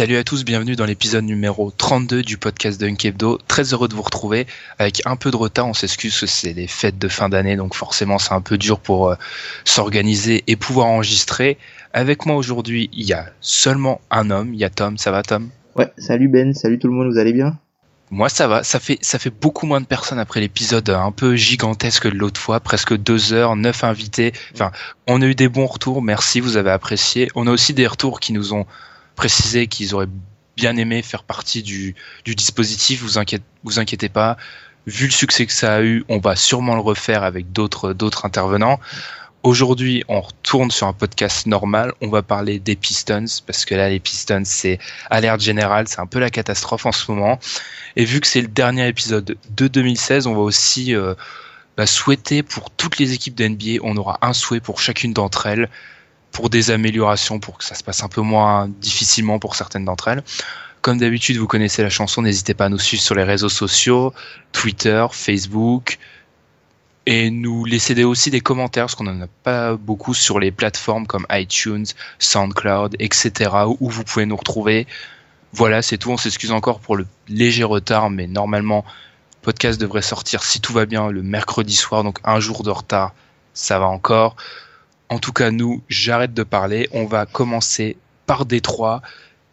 Salut à tous, bienvenue dans l'épisode numéro 32 du podcast Dunk Hebdo. Très heureux de vous retrouver avec un peu de retard. On s'excuse que c'est les fêtes de fin d'année, donc forcément c'est un peu dur pour euh, s'organiser et pouvoir enregistrer. Avec moi aujourd'hui, il y a seulement un homme. Il y a Tom. Ça va, Tom? Ouais, salut Ben, salut tout le monde, vous allez bien? Moi, ça va. Ça fait ça fait beaucoup moins de personnes après l'épisode un peu gigantesque de l'autre fois, presque deux heures, neuf invités. Enfin, on a eu des bons retours. Merci, vous avez apprécié. On a aussi des retours qui nous ont précisé qu'ils auraient bien aimé faire partie du, dispositif. Vous inquiétez, pas. Vu le succès que ça a eu, on va sûrement le refaire avec d'autres d'autres intervenants. Aujourd'hui, on retourne sur un podcast normal. On va parler des Pistons parce que là, les Pistons, c'est alerte générale, c'est un peu la catastrophe en ce moment. Et vu que c'est le dernier épisode de 2016, on va aussi euh, bah, souhaiter pour toutes les équipes de NBA, on aura un souhait pour chacune d'entre elles pour des améliorations, pour que ça se passe un peu moins difficilement pour certaines d'entre elles. Comme d'habitude, vous connaissez la chanson, n'hésitez pas à nous suivre sur les réseaux sociaux, Twitter, Facebook, et nous laisser aussi des commentaires, parce qu'on n'en a pas beaucoup sur les plateformes comme iTunes, SoundCloud, etc., où vous pouvez nous retrouver. Voilà, c'est tout. On s'excuse encore pour le léger retard, mais normalement, le podcast devrait sortir, si tout va bien, le mercredi soir, donc un jour de retard, ça va encore. En tout cas, nous, j'arrête de parler. On va commencer par Détroit.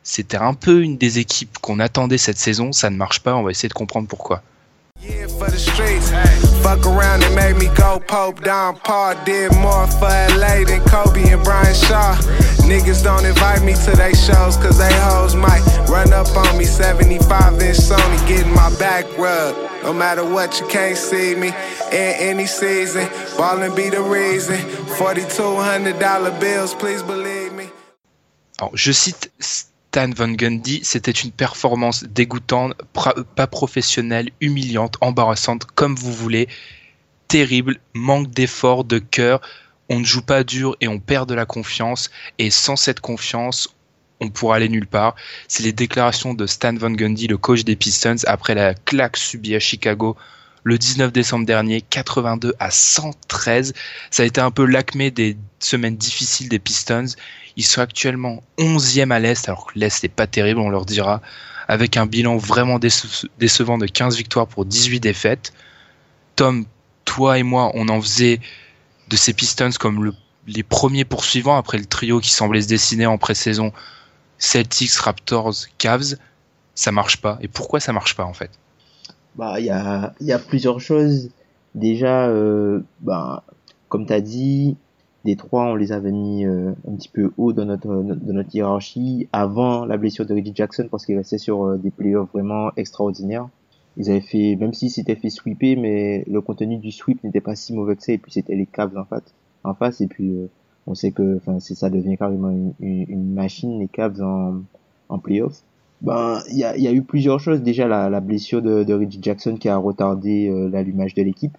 C'était un peu une des équipes qu'on attendait cette saison. Ça ne marche pas. On va essayer de comprendre pourquoi. Yeah, for the streets. Fuck around and make me go Pope Don Paul. Did more for LA than Kobe and Brian Shaw. Niggas don't invite me to they shows cause they hoes might run up on me. 75 inch Sony getting my back rubbed. No matter what, you can't see me in any season. Ballin' be the reason. $4,200 bills, please believe me. Je cite Stan Van Gundy, c'était une performance dégoûtante, pas professionnelle, humiliante, embarrassante, comme vous voulez, terrible, manque d'effort, de cœur. On ne joue pas dur et on perd de la confiance. Et sans cette confiance, on pourra aller nulle part. C'est les déclarations de Stan Van Gundy, le coach des Pistons, après la claque subie à Chicago le 19 décembre dernier, 82 à 113. Ça a été un peu l'acmé des semaines difficiles des Pistons. Ils sont actuellement 11e à l'Est, alors que l'Est n'est pas terrible, on leur dira, avec un bilan vraiment déce- décevant de 15 victoires pour 18 défaites. Tom, toi et moi, on en faisait de ces Pistons comme le- les premiers poursuivants après le trio qui semblait se dessiner en pré-saison Celtics, Raptors, Cavs. Ça marche pas. Et pourquoi ça marche pas en fait? Bah, il y a, il y a plusieurs choses. Déjà, euh, bah, comme tu as dit, les trois, on les avait mis euh, un petit peu haut dans notre, hiérarchie avant la blessure de Reggie Jackson parce qu'il restait sur euh, des playoffs vraiment extraordinaires. Ils avaient fait, même s'ils s'étaient fait sweeper, mais le contenu du sweep n'était pas si mauvais que ça, et puis c'était les Cavs en fait, en face, et puis euh, on sait que, c'est ça devient carrément une, une, machine les Cavs en, playoffs. Ben, il y a, eu plusieurs choses. Déjà, la, la blessure de, de, Reggie Jackson qui a retardé l'allumage de l'équipe.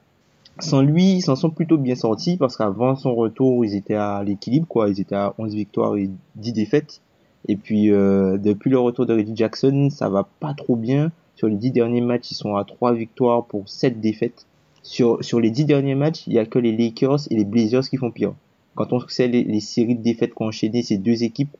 Sans lui, ils s'en sont plutôt bien sortis parce qu'avant son retour, ils étaient à l'équilibre, quoi. Ils étaient à 11 victoires et 10 défaites. Et puis, euh, depuis le retour de Reggie Jackson, ça va pas trop bien. Sur les 10 derniers matchs, ils sont à 3 victoires pour 7 défaites. Sur, sur les 10 derniers matchs, il y a que les Lakers et les Blazers qui font pire. Quand on sait les, les séries de défaites qu'ont enchaîné ces deux équipes,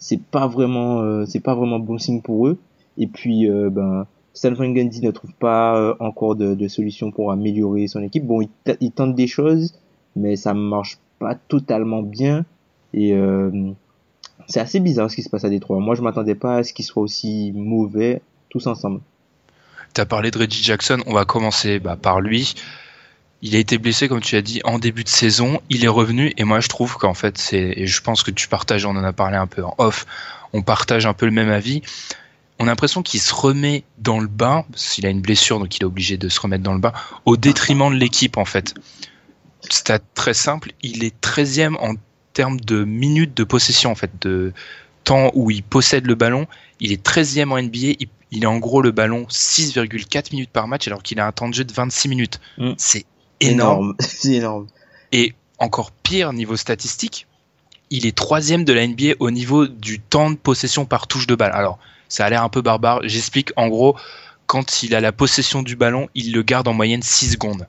c'est pas vraiment euh, c'est pas vraiment bon signe pour eux et puis euh, ben Van Gundy ne trouve pas euh, encore de, de solution pour améliorer son équipe bon il, tente des choses mais ça marche pas totalement bien et euh, c'est assez bizarre ce qui se passe à Détroit moi je m'attendais pas à ce qu'ils soient aussi mauvais tous ensemble T'as parlé de Reggie Jackson, on va commencer bah, par lui. Il a été blessé, comme tu as dit, en début de saison. Il est revenu et moi je trouve qu'en fait, c'est, et je pense que tu partages, on en a parlé un peu en off, on partage un peu le même avis. On a l'impression qu'il se remet dans le bain, s'il a une blessure, donc il est obligé de se remettre dans le bain, au détriment de l'équipe en fait. C'est très simple, il est 13e en termes de minutes de possession en fait, de temps où il possède le ballon. Il est 13e en NBA, il, il a en gros le ballon 6,4 minutes par match alors qu'il a un temps de jeu de 26 minutes. Mm. C'est énorme. C'est énorme. Et encore pire niveau statistique, il est troisième de la NBA au niveau du temps de possession par touche de balle. Alors, ça a l'air un peu barbare. J'explique. En gros, quand il a la possession du ballon, il le garde en moyenne 6 secondes.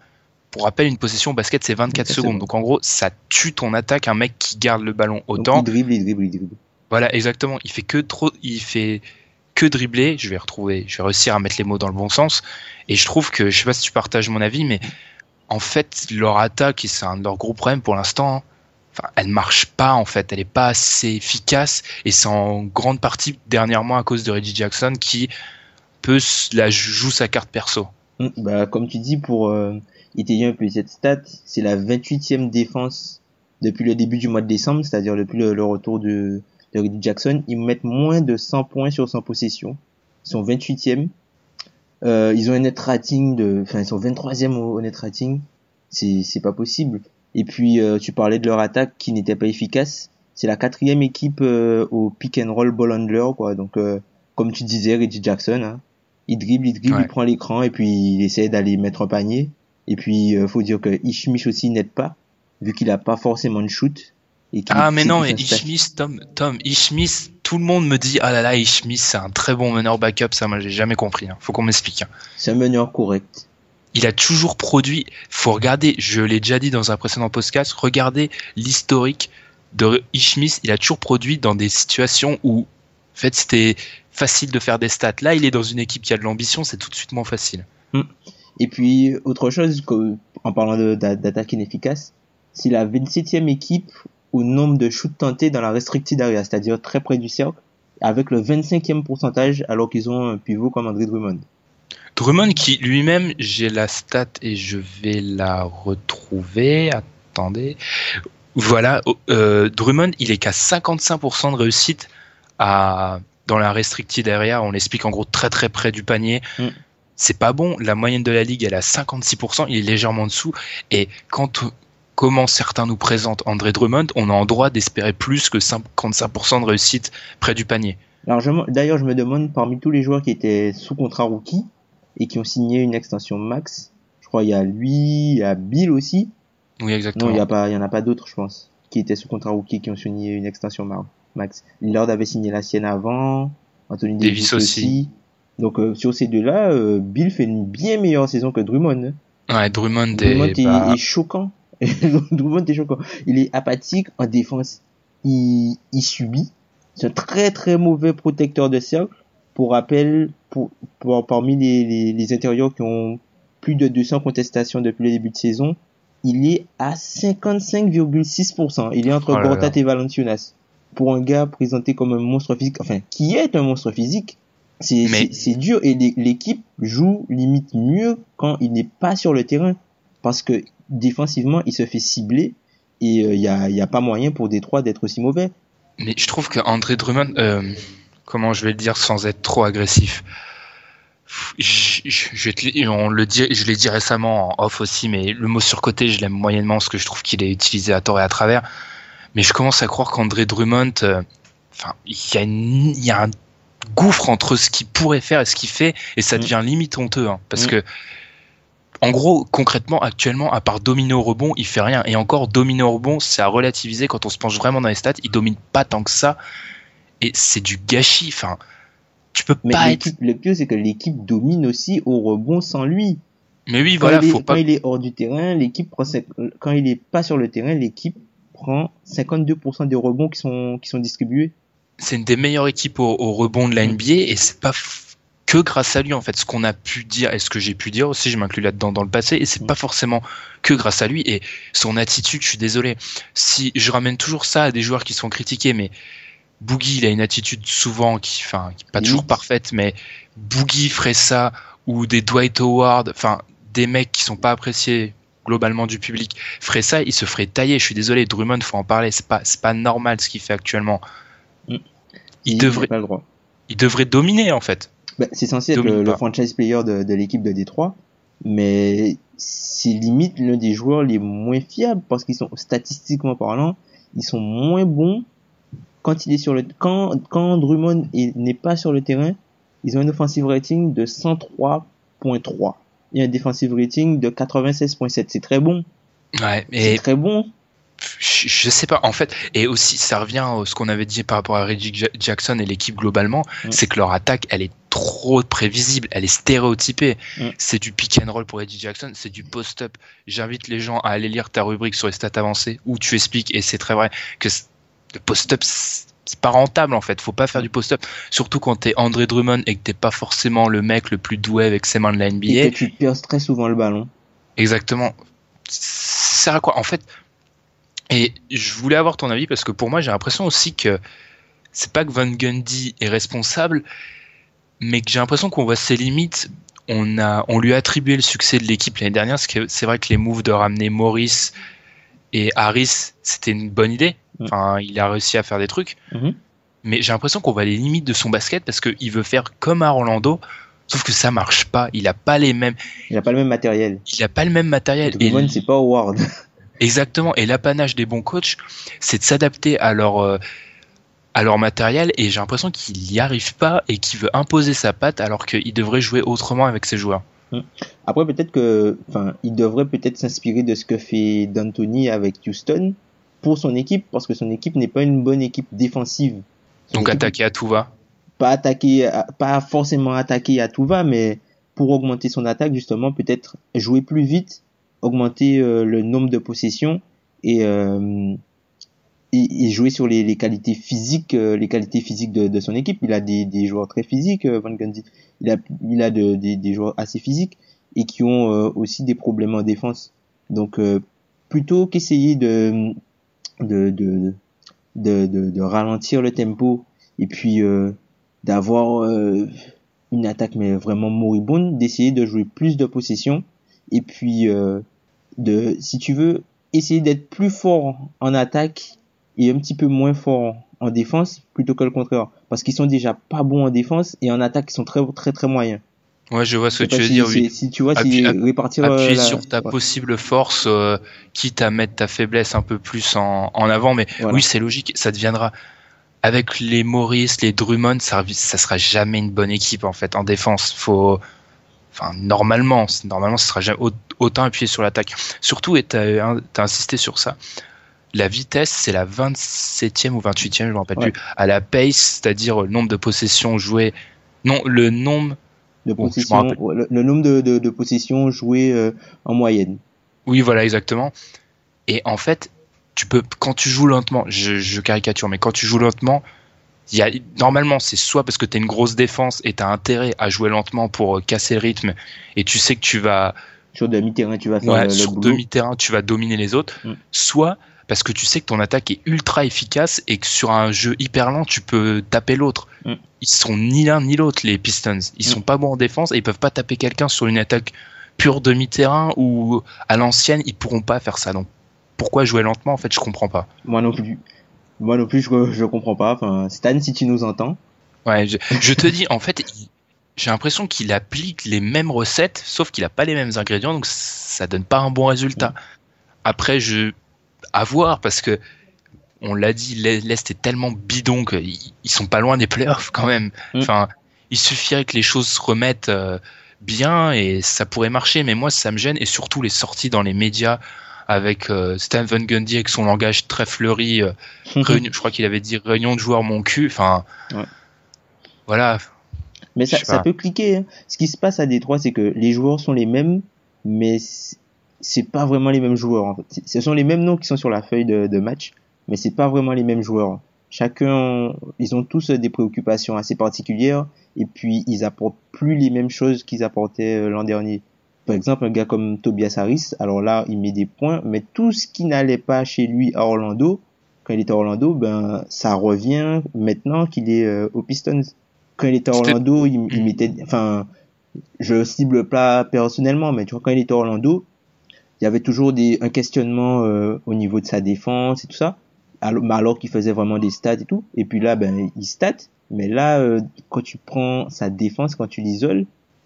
Pour rappel, une possession au basket, c'est 24 secondes. Donc, en gros, ça tue ton attaque, un mec qui garde le ballon autant. Donc, il dribble, il dribble, il dribble. Voilà, exactement. Il fait que trop, il fait que dribbler. Je vais retrouver, je vais réussir à mettre les mots dans le bon sens. Et je trouve que, je sais pas si tu partages mon avis, mais en fait, leur attaque, c'est un de leurs gros problèmes pour l'instant, hein, enfin, elle marche pas en fait, elle est pas assez efficace et c'est en grande partie dernièrement à cause de Reggie Jackson qui peut la joue sa carte perso. Bah, comme tu dis, pour euh, étayer un peu cette stat, c'est la 28e défense depuis le début du mois de décembre, c'est-à-dire depuis le, retour de, Reggie Jackson. Ils mettent moins de 100 points sur 100 possessions. Ils sont 28e. Euh, ils ont un net rating de, enfin ils sont 23e au, au net rating. C'est c'est pas possible. Et puis euh, tu parlais de leur attaque qui n'était pas efficace. C'est la quatrième équipe euh, au pick and roll ball handler quoi. Donc euh, comme tu disais Reggie Jackson, hein, il dribble, il dribble, ouais. il prend l'écran et puis il essaie d'aller mettre un panier. Et puis euh, faut dire que Ishmish aussi n'aide pas vu qu'il a pas forcément de shoot. ah mais non mais Tom Tom Ishmis tout le monde me dit ah là là Ishmis c'est un très bon meneur backup ça moi j'ai jamais compris hein. faut qu'on m'explique hein. c'est un meneur correct il a toujours produit faut regarder je l'ai déjà dit dans un précédent podcast regardez l'historique de Ishmis il a toujours produit dans des situations où en fait c'était facile de faire des stats là il est dans une équipe qui a de l'ambition c'est tout de suite moins facile mm. et puis autre chose en parlant d'attaque inefficace c'est la 27e équipe au nombre de shoots tentés dans la restricted area, c'est-à-dire très près du cercle, avec le 25e pourcentage alors qu'ils ont un pivot comme André Drummond. Drummond qui lui-même, j'ai la stat et je vais la retrouver. Attendez. Voilà, euh, Drummond, il est qu'à 55% de réussite à, dans la restricted area. On l'explique en gros très très près du panier. Mm. C'est pas bon. La moyenne de la ligue, elle est à 56%. Il est légèrement en dessous. Et quand comment certains nous présentent André Drummond, on a en droit d'espérer plus que 55% de réussite près du panier. D'ailleurs, je me demande parmi tous les joueurs qui étaient sous contrat rookie et qui ont signé une extension max, je crois il y a lui, il y a Bill aussi. Oui, exactement. Non, il y a pas, il y en a pas d'autres, je pense, qui étaient sous contrat rookie qui ont signé une extension max. Lillard avait signé la sienne avant, Anthony Davis, Davis aussi. aussi. Donc euh, sur ces deux-là, euh, Bill fait une bien meilleure saison que Drummond. Ouais, Drummond, Drummond est, est, bah... est choquant. Drummond est choquant. Il est apathique en défense. Il, il subit. C'est un très très mauvais protecteur de cercle. Pour rappel, pour, pour parmi les, les, les, intérieurs qui ont plus de 200 contestations depuis le début de saison, il est à 55,6%. Il est entre oh Gortat et Valanciunas. Pour un gars présenté comme un monstre physique, enfin, qui est un monstre physique, c'est Mais... dur et l'équipe joue limite mieux quand il n'est pas sur le terrain. Parce que défensivement, il se fait cibler et il euh, n'y a, y a pas moyen pour Détroit d'être aussi mauvais. Mais je trouve que André Drummond, euh, comment je vais le dire sans être trop agressif, je, je, je, te, on le dit, je l'ai dit récemment en off aussi, mais le mot surcoté, je l'aime moyennement parce que je trouve qu'il est utilisé à tort et à travers. Mais je commence à croire qu'André Drummond, euh, enfin, il y a, une, il y a un gouffre entre ce qu'il pourrait faire et ce qu'il fait, et ça Mm. devient limite honteux, hein, parce Mm. que en gros, concrètement, actuellement, à part dominer au rebond, il fait rien. Et encore, dominer au rebond, c'est à relativiser quand on se penche vraiment dans les stats. Il domine pas tant que ça. Et c'est du gâchis. Enfin, tu peux Mais pas être. le pire, c'est que l'équipe domine aussi au rebond sans lui. Mais oui, Quand, voilà, il, est, faut pas. quand il est hors du terrain, l'équipe prend, quand il est pas sur le terrain, l'équipe prend 52% des rebonds qui sont, qui sont distribués. C'est une des meilleures équipes au, au rebond de la Mm. NBA et c'est pas que grâce à lui en fait. Ce qu'on a pu dire et ce que j'ai pu dire aussi, je m'inclus là-dedans dans le passé et c'est Mm. pas forcément que grâce à lui et son attitude. Je suis désolé. Si je ramène toujours ça à des joueurs qui sont critiqués, mais Boogie, il a une attitude souvent qui, enfin, pas toujours parfaite, mais Boogie ferait ça ou des Dwight Howard, enfin, des mecs qui sont pas appréciés globalement du public ferait ça, il se ferait tailler. Je suis désolé, Drummond, faut en parler. C'est pas, c'est pas normal ce qu'il fait actuellement. Mm. Il devrait, pas le droit. il devrait dominer en fait. Bah, c'est censé être le, franchise player de, de l'équipe de Détroit, mais c'est limite l'un des joueurs les moins fiables parce qu'ils sont statistiquement parlant, ils sont moins bons quand il est sur le quand quand Drummond est- n'est pas sur le terrain, ils ont un offensive rating de 103.3 et un defensive rating de 96.7. C'est très bon, Ouais, c'est très bon. je, je sais pas en fait. Et aussi, ça revient à ce qu'on avait dit par rapport à Reggie Ja- Jackson et l'équipe globalement, Mm. c'est que leur attaque, elle est trop prévisible, elle est stéréotypée. Mm. C'est du pick and roll pour Reggie Jackson, c'est du post-up. J'invite les gens à aller lire ta rubrique sur les stats avancées où tu expliques, et c'est très vrai, que le post-up, c'est pas rentable en fait. Faut pas faire du post-up. Surtout quand t'es André Drummond et que t'es pas forcément le mec le plus doué avec ses mains de la NBA. Et que tu perds très souvent le ballon. Exactement. Ça sert à quoi? En fait, et je voulais avoir ton avis parce que pour moi, j'ai l'impression aussi que c'est pas que Van Gundy est responsable, mais que j'ai l'impression qu'on voit ses limites. On, a, on lui a attribué le succès de l'équipe l'année dernière, parce que c'est vrai que les moves de ramener Morris et Harris, c'était une bonne idée. Mm. Enfin, il a réussi à faire des trucs. Mhm. Mais j'ai l'impression qu'on voit les limites de son basket parce qu'il veut faire comme à Orlando, sauf que ça marche pas. Il a pas les mêmes, Il a pas le même matériel. il a pas le même matériel. Et c'est pas Howard. Exactement. Et l'apanage des bons coachs, c'est de s'adapter à leur euh, à leur matériel. Et j'ai l'impression qu'il n'y arrive pas et qu'il veut imposer sa patte alors qu'il devrait jouer autrement avec ses joueurs. Après, peut-être que, enfin, il devrait peut-être s'inspirer de ce que fait D'Antoni avec Houston pour son équipe, parce que son équipe n'est pas une bonne équipe défensive. Son Donc équipe attaquer à tout va. Pas attaquer, à- pas forcément attaquer à tout va, mais pour augmenter son attaque, justement, peut-être jouer plus vite, augmenter euh, le nombre de possessions et, euh, et, et jouer sur les, les qualités physiques, euh, les qualités physiques de, de son équipe. Il a des, des joueurs très physiques, euh, Van Gundy. Il a, il a de- des, des joueurs assez physiques et qui ont euh, aussi des problèmes en défense. Donc, euh, plutôt qu'essayer de de, de, de, de, ralentir le tempo et puis euh, d'avoir euh, une attaque mais vraiment moribonde, d'essayer de jouer plus de possession et puis euh, de, si tu veux, essayer d'être plus fort en attaque et un petit peu moins fort en défense plutôt que le contraire. Parce qu'ils sont déjà pas bons en défense et en attaque ils sont très très très moyens. Ouais, je vois ce Je que tu veux si, dire. Oui. si tu vois, Appuie- si app- répartir euh, Appuyer la- sur ta ouais. possible force, euh, quitte à mettre ta faiblesse un peu plus en, en avant. Mais Voilà. oui, c'est logique. Ça deviendra avec les Maurice, les Drummond, ça, ça sera jamais une bonne équipe en fait en défense. Faut, enfin normalement, normalement, ce sera jamais au- autant appuyé sur l'attaque. Surtout, et t'as t'as insisté sur ça. La vitesse, c'est la 27e ou 28e, je me rappelle Ouais. plus. À la pace, c'est-à-dire le nombre de possessions jouées. Non, le nombre de Bon, possession, le, le nombre de, de, de possessions jouées euh, en moyenne. Oui, voilà, exactement. Et en fait, tu peux, quand tu joues lentement, je, je caricature, mais quand tu joues lentement, y a, normalement, c'est soit parce que tu as une grosse défense et tu as intérêt à jouer lentement pour euh, casser le rythme, et tu sais que tu vas, Sur demi-terrain, tu vas faire ouais, le, le sur demi-terrain, tu vas dominer les autres, Mm. soit parce que tu sais que ton attaque est ultra efficace et que sur un jeu hyper lent, tu peux taper l'autre. Mm. Ils sont ni l'un ni l'autre, les Pistons. Ils Mm. sont pas bons en défense et ils peuvent pas taper quelqu'un sur une attaque pure demi-terrain ou à l'ancienne, ils pourront pas faire ça. Donc pourquoi jouer lentement En fait, je comprends pas. Moi non plus. Moi non plus, je, je comprends pas. Enfin, Stan, si tu nous entends. Ouais, je, je te dis, en fait, j'ai l'impression qu'il applique les mêmes recettes, sauf qu'il a pas les mêmes ingrédients, donc ça donne pas un bon résultat. Après, je à voir parce que on l'a dit, l'Est est tellement bidon qu'ils ils sont pas loin des playoffs quand même. Mm. Enfin, il suffirait que les choses se remettent euh, bien et ça pourrait marcher. Mais moi, ça me gêne et surtout les sorties dans les médias avec euh, Stan Van Gundy avec son langage très fleuri. euh, réunion- je crois qu'il avait dit réunion de joueurs mon cul. Enfin, Ouais. voilà. Mais ça, ça peut cliquer. hein. Ce qui se passe à Détroit, c'est que les joueurs sont les mêmes, mais c'est pas vraiment les mêmes joueurs. En fait. Ce sont les mêmes noms qui sont sur la feuille de, de match, mais c'est pas vraiment les mêmes joueurs. Chacun, ils ont tous des préoccupations assez particulières, et puis ils apportent plus les mêmes choses qu'ils apportaient euh, l'an dernier. Par exemple, un gars comme Tobias Harris, alors là, il met des points, mais tout ce qui n'allait pas chez lui à Orlando, quand il était à Orlando, ben ça revient maintenant qu'il est euh, aux Pistons. Quand il était à Orlando, il, il Mm. mettait, enfin, je le cible pas personnellement, mais tu vois, quand il était à Orlando, il y avait toujours des, un questionnement euh, au niveau de sa défense et tout ça, alors, alors qu'il faisait vraiment des stats et tout. Et puis là, ben, il stat, mais là, euh, quand tu prends sa défense, quand tu l'isoles,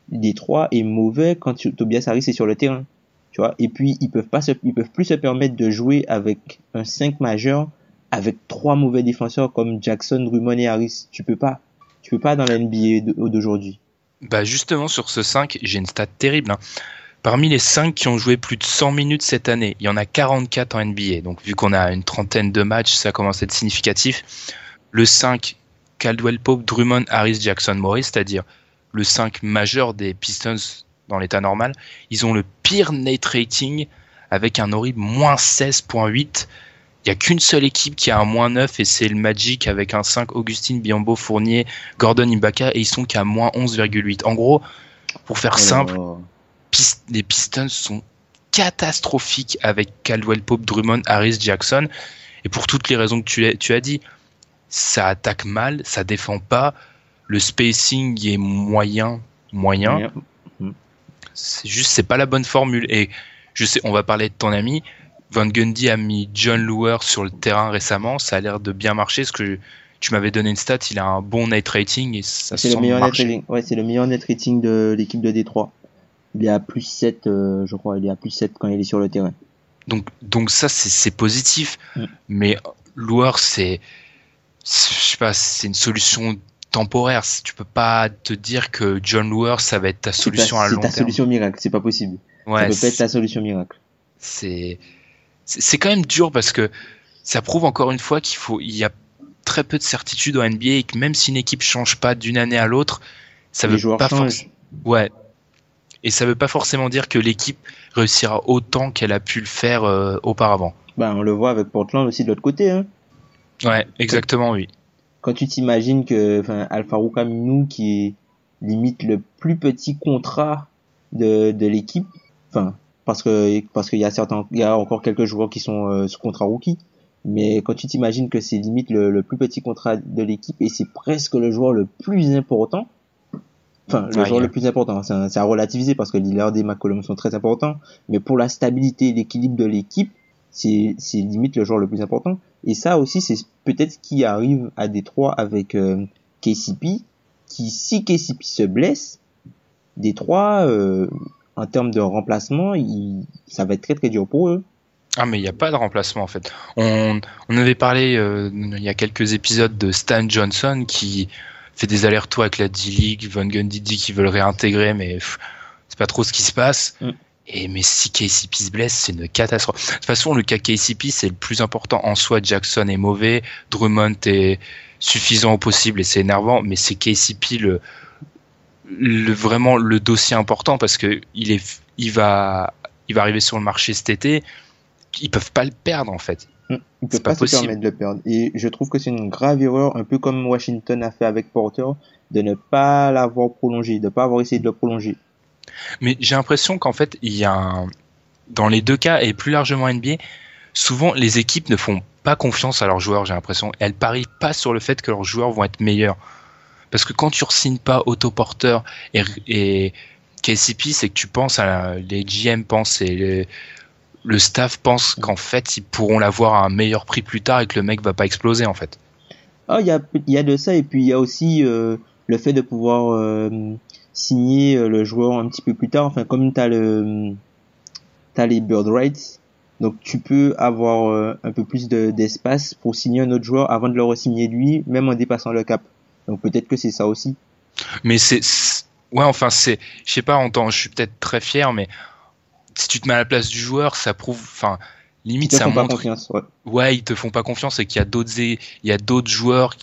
Détroit est mauvais quand tu, Tobias Harris est sur le terrain. Tu vois, et puis ils peuvent pas se, ils peuvent plus se permettre de jouer avec un 5 majeur avec trois mauvais défenseurs comme Jackson, Drummond et Harris. Tu peux pas. Tu peux pas dans la NBA d'aujourd'hui. Bah justement sur ce 5, j'ai une stat terrible. hein. Parmi les 5 qui ont joué plus de 100 minutes cette année, il y en a 44 en NBA. Donc vu qu'on a une trentaine de matchs, ça commence à être significatif. Le 5, Caldwell Pope, Drummond, Harris, Jackson, Morris, c'est-à-dire le 5 majeur des Pistons dans l'état normal, ils ont le pire net rating avec un horrible moins 16.8. Il n'y a qu'une seule équipe qui a un moins 9 et c'est le Magic avec un 5 Augustine, Biombo, Fournier, Gordon Ibaka et ils sont qu'à moins 11,8. En gros, pour faire simple, Alors, Pist- les Pistons sont catastrophiques avec Caldwell Pope, Drummond, Harris, Jackson. Et pour toutes les raisons que tu, as- tu as dit, ça attaque mal, ça défend pas, le spacing est moyen, moyen. rien. C'est juste, c'est pas la bonne formule. Et je sais, on va parler de ton ami. Van Gundy a mis John Luer sur le terrain récemment. Ça a l'air de bien marcher. Parce que tu m'avais donné une stat, il a un bon net rating et ça C'est le meilleur net rating. Ouais, c'est le meilleur net rating de l'équipe de Détroit. Il est à plus 7, euh, je crois. Il est à plus 7 quand il est sur le terrain. Donc, donc ça, c'est c'est positif. Mm. Mais Loueur, c'est, c'est- je sais pas, c'est une solution temporaire. Tu peux pas te dire que John Loueur, ça va être ta C'est solution ta, à c'est long ta terme. solution miracle. C'est pas possible. Ouais, ça peut pas être c'est- ta solution miracle. c'est c'est c'est quand même dur parce que ça prouve encore une fois qu'il faut il y a très peu de certitude en NBA et que même si une équipe change pas d'une année à l'autre, ça Les veut pas forcément ouais et ça veut pas forcément dire que l'équipe réussira autant qu'elle a pu le faire euh, auparavant. Ben, on le voit avec Portland aussi de l'autre côté. Hein. Ouais, exactement oui. Quand tu t'imagines que enfin, Alfaro Camino, qui est limite le plus petit contrat de, de l'équipe, enfin, parce que parce qu'il y a certains, il y a encore quelques joueurs qui sont euh, sous contrat rookie, mais quand tu t'imagines que c'est limite le, le plus petit contrat de l'équipe et c'est presque le joueur le plus important, enfin le Ouais, joueur le plus important, c'est à- relativiser parce que Lillard et McCollum sont très importants, mais pour la stabilité et l'équilibre de l'équipe, c'est c'est limite le joueur le plus important. Et ça aussi, c'est peut-être ce qui arrive à Détroit avec euh, KCP, qui si KCP se blesse, Détroit, euh, en termes de remplacement, il, ça va être très très dur pour eux. Ah mais il n'y a pas de remplacement en fait. On, on avait parlé euh, il y a quelques épisodes de Stan Johnson qui fait des allers-retours avec la D-League, Van Gundy dit qu'ils veulent réintégrer mais c'est pas trop ce qui se passe. Mm. Et mais si KCP se blesse, c'est une catastrophe. De toute façon, le cas KCP, c'est le plus important en soi. Jackson est mauvais, Drummond est suffisant au possible et c'est énervant, mais c'est KCP le, le vraiment le dossier important parce que il est il va il va arriver sur le marché cet été ils peuvent pas le perdre en fait. Ils C'est peuvent pas pas, se permettre de le perdre. Et je trouve que c'est une grave erreur, un peu comme Washington a fait avec Porter, de ne pas l'avoir prolongé, de ne pas avoir essayé de le prolonger. Mais j'ai l'impression qu'en fait, il y a un... dans les deux cas et plus largement NBA, souvent les équipes ne font pas confiance à leurs joueurs, j'ai l'impression. Elles parient pas sur le fait que leurs joueurs vont être meilleurs. Parce que quand tu re-signes pas autoporteur et, et KCP, c'est que tu penses à la- les GM pensent et les- le staff pense qu'en fait ils pourront l'avoir à un meilleur prix plus tard et que le mec va pas exploser en fait. Ah, il y a, y a de ça, et puis il y a aussi euh, le fait de pouvoir euh, signer euh, le joueur un petit peu plus tard. Enfin, comme t'as le, t'as les bird rights, Donc tu peux avoir euh, un peu plus de- d'espace pour signer un autre joueur avant de le re-signer lui, même en dépassant le cap. Donc peut-être que c'est ça aussi. Mais c'est, ouais, enfin, c'est, je sais pas, en je suis peut-être très fier, mais si tu te mets à la place du joueur, ça prouve, enfin, Ils limite, te ça font pas montre, confiance. Ouais. ouais, ils te font pas confiance et qu'il y a d'autres, il y a d'autres joueurs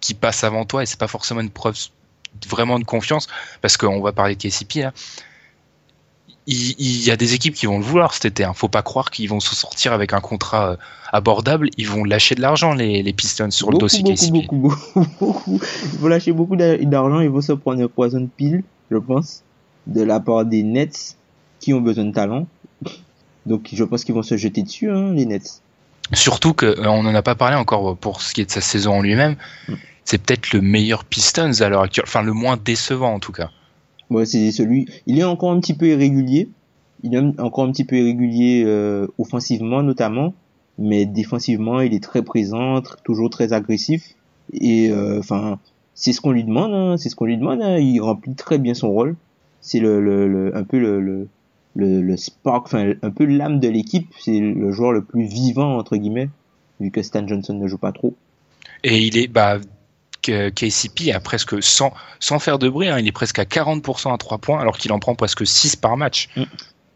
qui passent avant toi et c'est pas forcément une preuve vraiment de confiance parce qu'on va parler de KCP là. Il, il y a des équipes qui vont le vouloir cet été. Hein. Faut pas croire qu'ils vont se sortir avec un contrat euh, abordable. Ils vont lâcher de l'argent les, les Pistons sur le dossier beaucoup, KCP. beaucoup, beaucoup, beaucoup. Ils vont lâcher beaucoup d'a- d'argent, ils vont se prendre un poison de pile, je pense, de la part des Nets qui ont besoin de talent. Donc je pense qu'ils vont se jeter dessus, hein, les Nets. Surtout que euh, on n'en a pas parlé encore pour ce qui est de sa saison en lui-même. Mm. C'est peut-être le meilleur Pistons à l'heure actuelle, enfin le moins décevant en tout cas. Ouais, c'est celui. Il est encore un petit peu irrégulier. Il est encore un petit peu irrégulier euh, offensivement notamment, mais défensivement il est très présent, toujours très agressif. Et euh, enfin, c'est ce qu'on lui demande. Hein, c'est ce qu'on lui demande. hein, il remplit très bien son rôle. C'est le, le, le- un peu le, le spark, enfin un peu l'âme de l'équipe. C'est le joueur le plus vivant entre guillemets, vu que Stan Johnson ne joue pas trop. Et il est, bah, KCP a presque, sans, sans faire de bruit, hein, il est presque à 40% à 3 points, alors qu'il en prend presque 6 par match. Mm.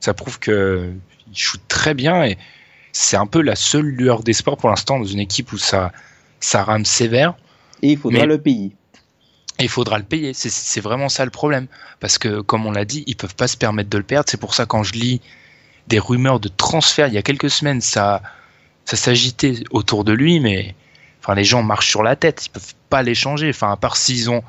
Ça prouve que il shoot très bien et c'est un peu la seule lueur d'espoir pour l'instant dans une équipe où ça, ça rame sévère. Et il faudra Mais- le payer. Il faudra le payer. C'est- vraiment ça le problème. Parce que, comme on l'a dit, ils peuvent pas se permettre de le perdre. C'est pour ça, quand je lis des rumeurs de transfert il y a quelques semaines, ça, ça s'agitait autour de lui, mais enfin, les gens marchent sur la tête. Ils peuvent pas l'échanger. Enfin, à part s'ils ont,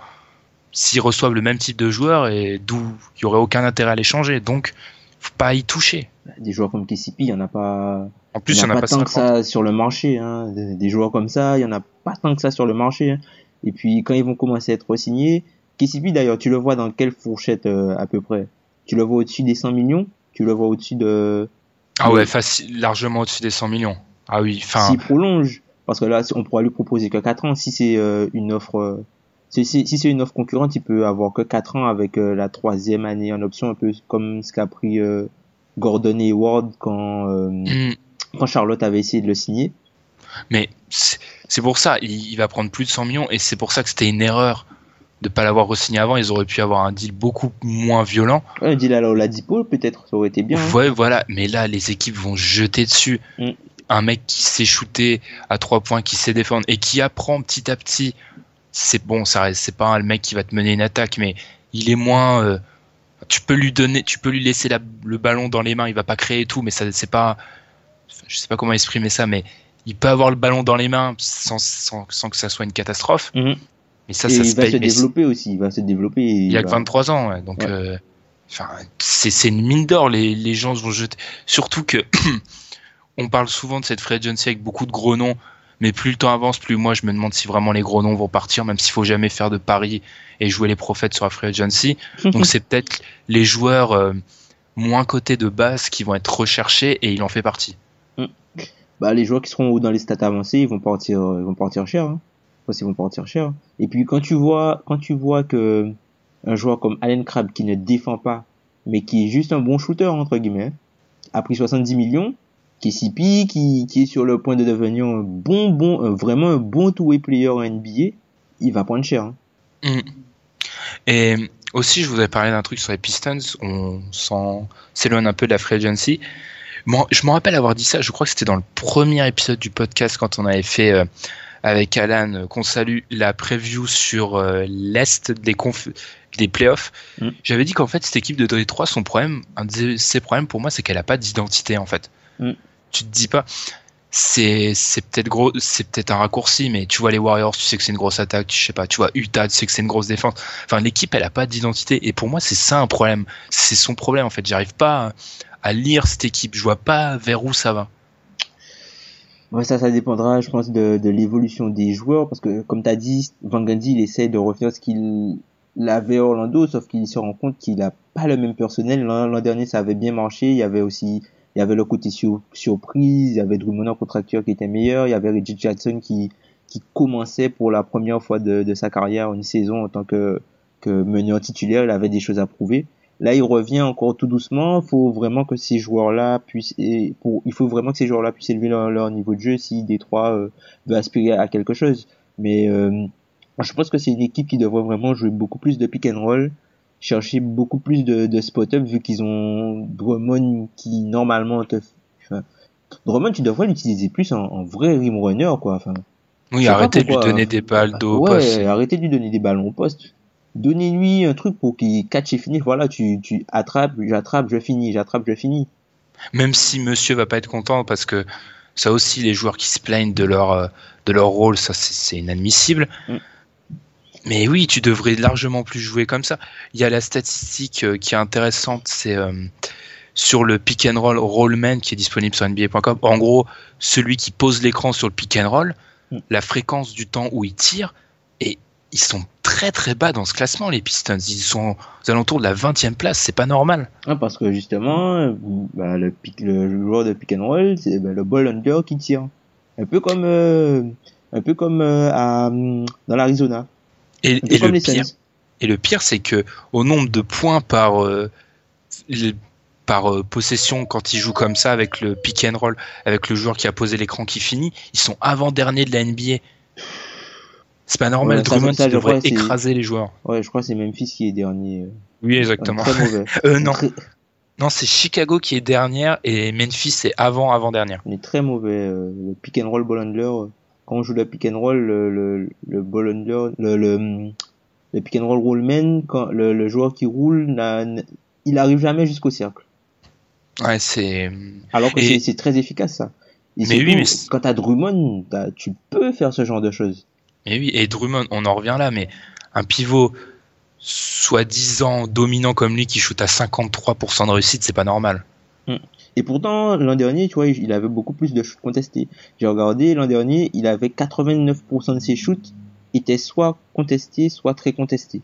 s'ils reçoivent le même type de joueur et d'où il y aurait aucun intérêt à l'échanger. Donc, faut pas y toucher. Des joueurs comme KCP, il y en a pas. En plus, il il en a pas tant 50. que ça sur le marché. Hein. Des, joueurs comme ça, il y en a pas tant que ça sur le marché. hein. Et puis quand ils vont commencer à être signés, KCP d'ailleurs, tu le vois dans quelle fourchette euh, à peu près? Tu le vois au-dessus des 100 millions? Tu le vois au-dessus de Ah ouais, facile, largement au-dessus des 100 millions. Ah oui, enfin, s'il prolonge Parce que là, on pourra lui proposer que 4 ans. Si c'est euh, une offre, euh, si, si, si c'est une offre concurrente, il peut avoir que 4 ans avec euh, la troisième année en option, un peu comme ce qu'a pris euh, Gordon Hayward quand euh, hmm, quand Charlotte avait essayé de le signer. Mais c'est pour ça, il, il va prendre plus de 100 millions et c'est pour ça que c'était une erreur de pas l'avoir re-signé avant. Ils auraient pu avoir un deal beaucoup moins violent. Ouais, dit là, Oladipo, peut-être, ça aurait été bien. hein. Ouais, voilà. Mais là, les équipes vont jeter dessus. Mm. Un mec qui sait shooter à trois points, qui sait défendre et qui apprend petit à petit. C'est bon, ça c'est pas un- le mec qui va te mener une attaque, mais il est moins. euh, tu peux lui donner, tu peux lui laisser la- le ballon dans les mains. Il va pas créer et tout, mais ça, c'est pas. Je sais pas comment exprimer ça, mais il peut avoir le ballon dans les mains sans, sans, sans que ça soit une catastrophe. Mhm. Mais ça, Et ça il se va paye. se développer aussi, il va se développer. il a que va- 23 ans, ouais, donc Ouais. euh, enfin, c'est c'est une mine d'or. Les, les gens vont jeter. Surtout que on parle souvent de cette free agency avec beaucoup de gros noms, mais plus le temps avance, plus moi je me demande si vraiment les gros noms vont partir, même s'il faut jamais faire de paris et jouer les prophètes sur la free agency. Donc c'est peut-être les joueurs euh, moins cotés de base qui vont être recherchés et il en fait partie. Bah, les joueurs qui seront dans les stats avancées, ils vont partir, euh, ils cher. Hein. Partir cher. Et puis quand tu vois, quand tu vois que un joueur comme Allen Crabbe qui ne défend pas, mais qui est juste un bon shooter entre guillemets, a pris 70 millions, qui qui est sur le point de devenir un bon bon, un- vraiment un bon two-way player en NBA, il va prendre cher. Hein. Mm. Et aussi, je vous avais parlé d'un truc sur les Pistons. On s'éloigne un peu de la free agency. Je me rappelle avoir dit ça. Je crois que c'était dans le premier épisode du podcast quand on avait fait euh, avec Alan, euh, qu'on salue la preview sur euh, l'est des conf des playoffs. Mm. J'avais dit qu'en fait cette équipe de Détroit, son problème, un de ses problèmes pour moi, c'est qu'elle a pas d'identité en fait. Mm. Tu te dis pas. C'est c'est peut-être gros, c'est peut-être un raccourci, mais tu vois les Warriors, tu sais que c'est une grosse attaque. Tu sais pas, tu vois Utah, tu sais que c'est une grosse défense. Enfin, l'équipe, elle a pas d'identité. Et pour moi, c'est ça un problème. C'est son problème, en fait. J'arrive pas à, à lire cette équipe. Je vois pas vers où ça va. Ça, ça dépendra, je pense, de, l'évolution des joueurs, parce que, comme tu as dit, Van Gundy, il essaie de refaire ce qu'il avait à Orlando, sauf qu'il se rend compte qu'il a pas le même personnel. L'an dernier, ça avait bien marché, il y avait aussi, il y avait le côté sur- surprise, il y avait Drummond en contracteur qui était meilleur, il y avait Reggie Jackson qui, qui commençait pour la première fois de, de sa carrière une saison en tant que, que meneur titulaire, il avait des choses à prouver. Là, il revient encore tout doucement. Il faut vraiment que ces joueurs-là puissent, pour, il faut vraiment que ces joueurs-là puissent élever leur, niveau de jeu si Détroit euh, veut aspirer à quelque chose. Mais euh, je pense que c'est une équipe qui devrait vraiment jouer beaucoup plus de pick and roll, chercher beaucoup plus de, de spot-up vu qu'ils ont Drummond qui normalement te, enfin, Drummond tu devrais l'utiliser plus en, en, vrai rim runner quoi. Enfin, oui, arrêtez de lui donner des balles d'eau ouais, arrêtez de lui donner des ballons au poste. Donnez-lui un truc pour qu'il catch et finisse. Voilà, tu, tu attrapes, j'attrape, je finis, j'attrape, je finis. Même si monsieur va pas être content parce que ça aussi, les joueurs qui se plaignent de leur, euh, de leur rôle, ça c'est inadmissible. Mm. Mais oui, tu devrais largement plus jouer comme ça. Il y a la statistique euh, qui est intéressante, c'est euh, sur le pick and roll rollman qui est disponible sur NBA.com. En gros, celui qui pose l'écran sur le pick and roll, mm. la fréquence du temps où il tire, et ils sont très très bas dans ce classement, les Pistons. Ils sont aux alentours de la 20e place, c'est pas normal. Ah, parce que justement, bah, le, pick, le joueur de pick and roll, c'est bah, le ball under qui tire. Un peu comme, euh, un peu comme à, dans l'Arizona. Et, le pire, et le pire, c'est que au nombre de points par euh, par euh, possession quand ils jouent comme ça avec le pick and roll, avec le joueur qui a posé l'écran qui finit, ils sont avant dernier de la NBA. C'est pas normal. Ouais, Drummond ça, devrait écraser les joueurs. Ouais, je crois que c'est Memphis qui est dernier. Oui, exactement. Très mauvais. euh, non. Non, c'est Chicago qui est dernière et Memphis c'est avant avant dernière. On est très mauvais. Euh, le pick and roll ball handler quand on joue le pick and roll, le, le, le ball under, le, le, le pick and roll rollman, quand le, le joueur qui roule, il arrive jamais jusqu'au cercle. Ouais, c'est. Alors que c'est très efficace ça. Et mais oui, mais quand t'as Drummond, as, tu peux faire ce genre de choses. Mais oui, et Drummond, on en revient là, mais un pivot soi-disant dominant comme lui qui shoot à 53% de réussite, c'est pas normal. Hmm. Et pourtant, l'an dernier, tu vois, il avait beaucoup plus de shoots contestés. J'ai regardé, l'an dernier, il avait 89% de ses shoots étaient soit contestés, soit très contestés.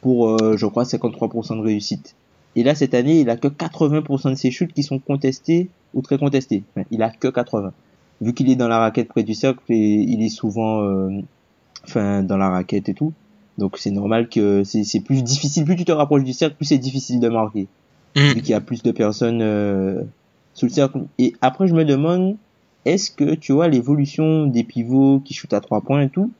Pour, euh, je crois, 53% de réussite. Et là, cette année, il a que 80% de ses shoots qui sont contestés ou très contestés. Il a que 80. Vu qu'il est dans la raquette près du cercle, et il est souvent, euh, enfin, dans la raquette et tout. Donc c'est normal que c'est plus difficile. Plus tu te rapproches du cercle, plus c'est difficile de marquer. Mm. Vu qu'il y a plus de personnes euh, sous le cercle. Et après, je me demande, est-ce que, tu vois, l'évolution des pivots qui shootent à trois points et tout,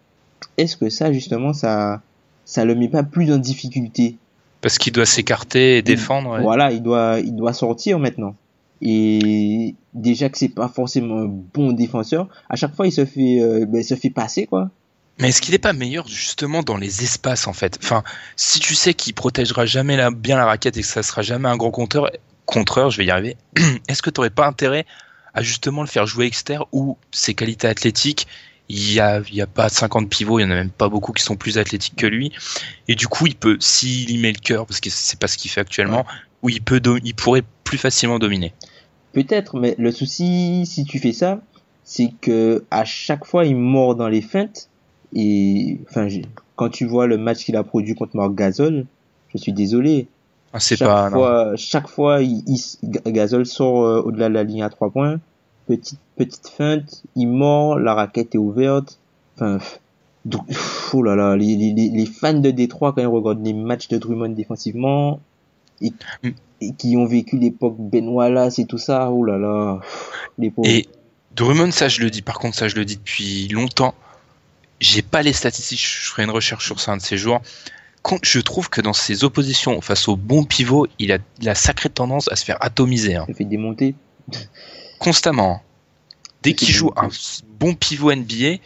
est-ce que ça, justement, ça, ça le met pas plus en difficulté? Parce qu'il doit s'écarter et défendre. Voilà, il doit, il doit sortir maintenant. Et déjà que c'est pas forcément un bon défenseur, à chaque fois il se fait, euh, ben, se fait passer quoi. Mais est-ce qu'il n'est pas meilleur justement dans les espaces en fait? Enfin, si tu sais qu'il protégera jamais la, bien la raquette et que ça sera jamais un grand compteur, contreur, je vais y arriver, est-ce que tu n'aurais pas intérêt à justement le faire jouer externe ou ses qualités athlétiques il y a, pas 50 pivots, il y en a même pas beaucoup qui sont plus athlétiques que lui. Et du coup, il peut, s'il y met le cœur, parce que c'est pas ce qu'il fait actuellement, où il peut, il pourrait plus facilement dominer. Peut-être, mais le souci, si tu fais ça, c'est que à chaque fois, il mord dans les feintes. Et, enfin, quand tu vois le match qu'il a produit contre Marc Gasol, je suis désolé, ah, c'est chaque pas, fois, chaque fois, il, Gasol sort euh, au-delà de la ligne à trois points. Petite, petite feinte, il mord, la raquette est ouverte. Enfin, donc, oh là là, les, les, les fans de Détroit, quand ils regardent les matchs de Drummond défensivement, et, mm. et qui ont vécu l'époque Ben Wallace et tout ça, oh là là, les pauvres. Et Drummond, ça je le dis, par contre, ça je le dis depuis longtemps. J'ai pas les statistiques, je ferai une recherche sur ça un de ces jours je trouve que dans ses oppositions face au bon pivot, il a la sacrée tendance à se faire atomiser. Hein. Il fait démonter. Constamment. Dès qu'il joue un bon pivot NBA,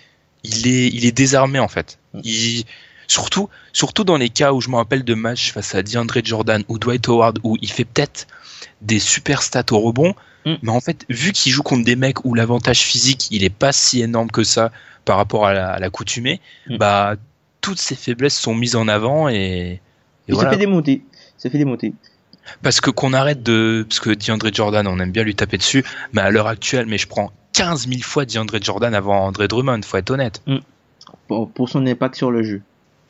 il est, il est désarmé en fait. Mm. Il, surtout, surtout dans les cas où je me rappelle de matchs face à DeAndre Jordan ou Dwight Howard où il fait peut-être des super stats au rebond, mm. mais en fait, vu qu'il joue contre des mecs où l'avantage physique il est pas si énorme que ça par rapport à l'accoutumée, mm. bah toutes ses faiblesses sont mises en avant et, et, ça fait démonter. Ça fait démonter. Parce que qu'on arrête de, parce que DeAndre Jordan, on aime bien lui taper dessus, mais à l'heure actuelle, mais je prends 15 000 fois DeAndre Jordan avant André Drummond, faut être honnête. Mm. Pour, son impact sur le jeu.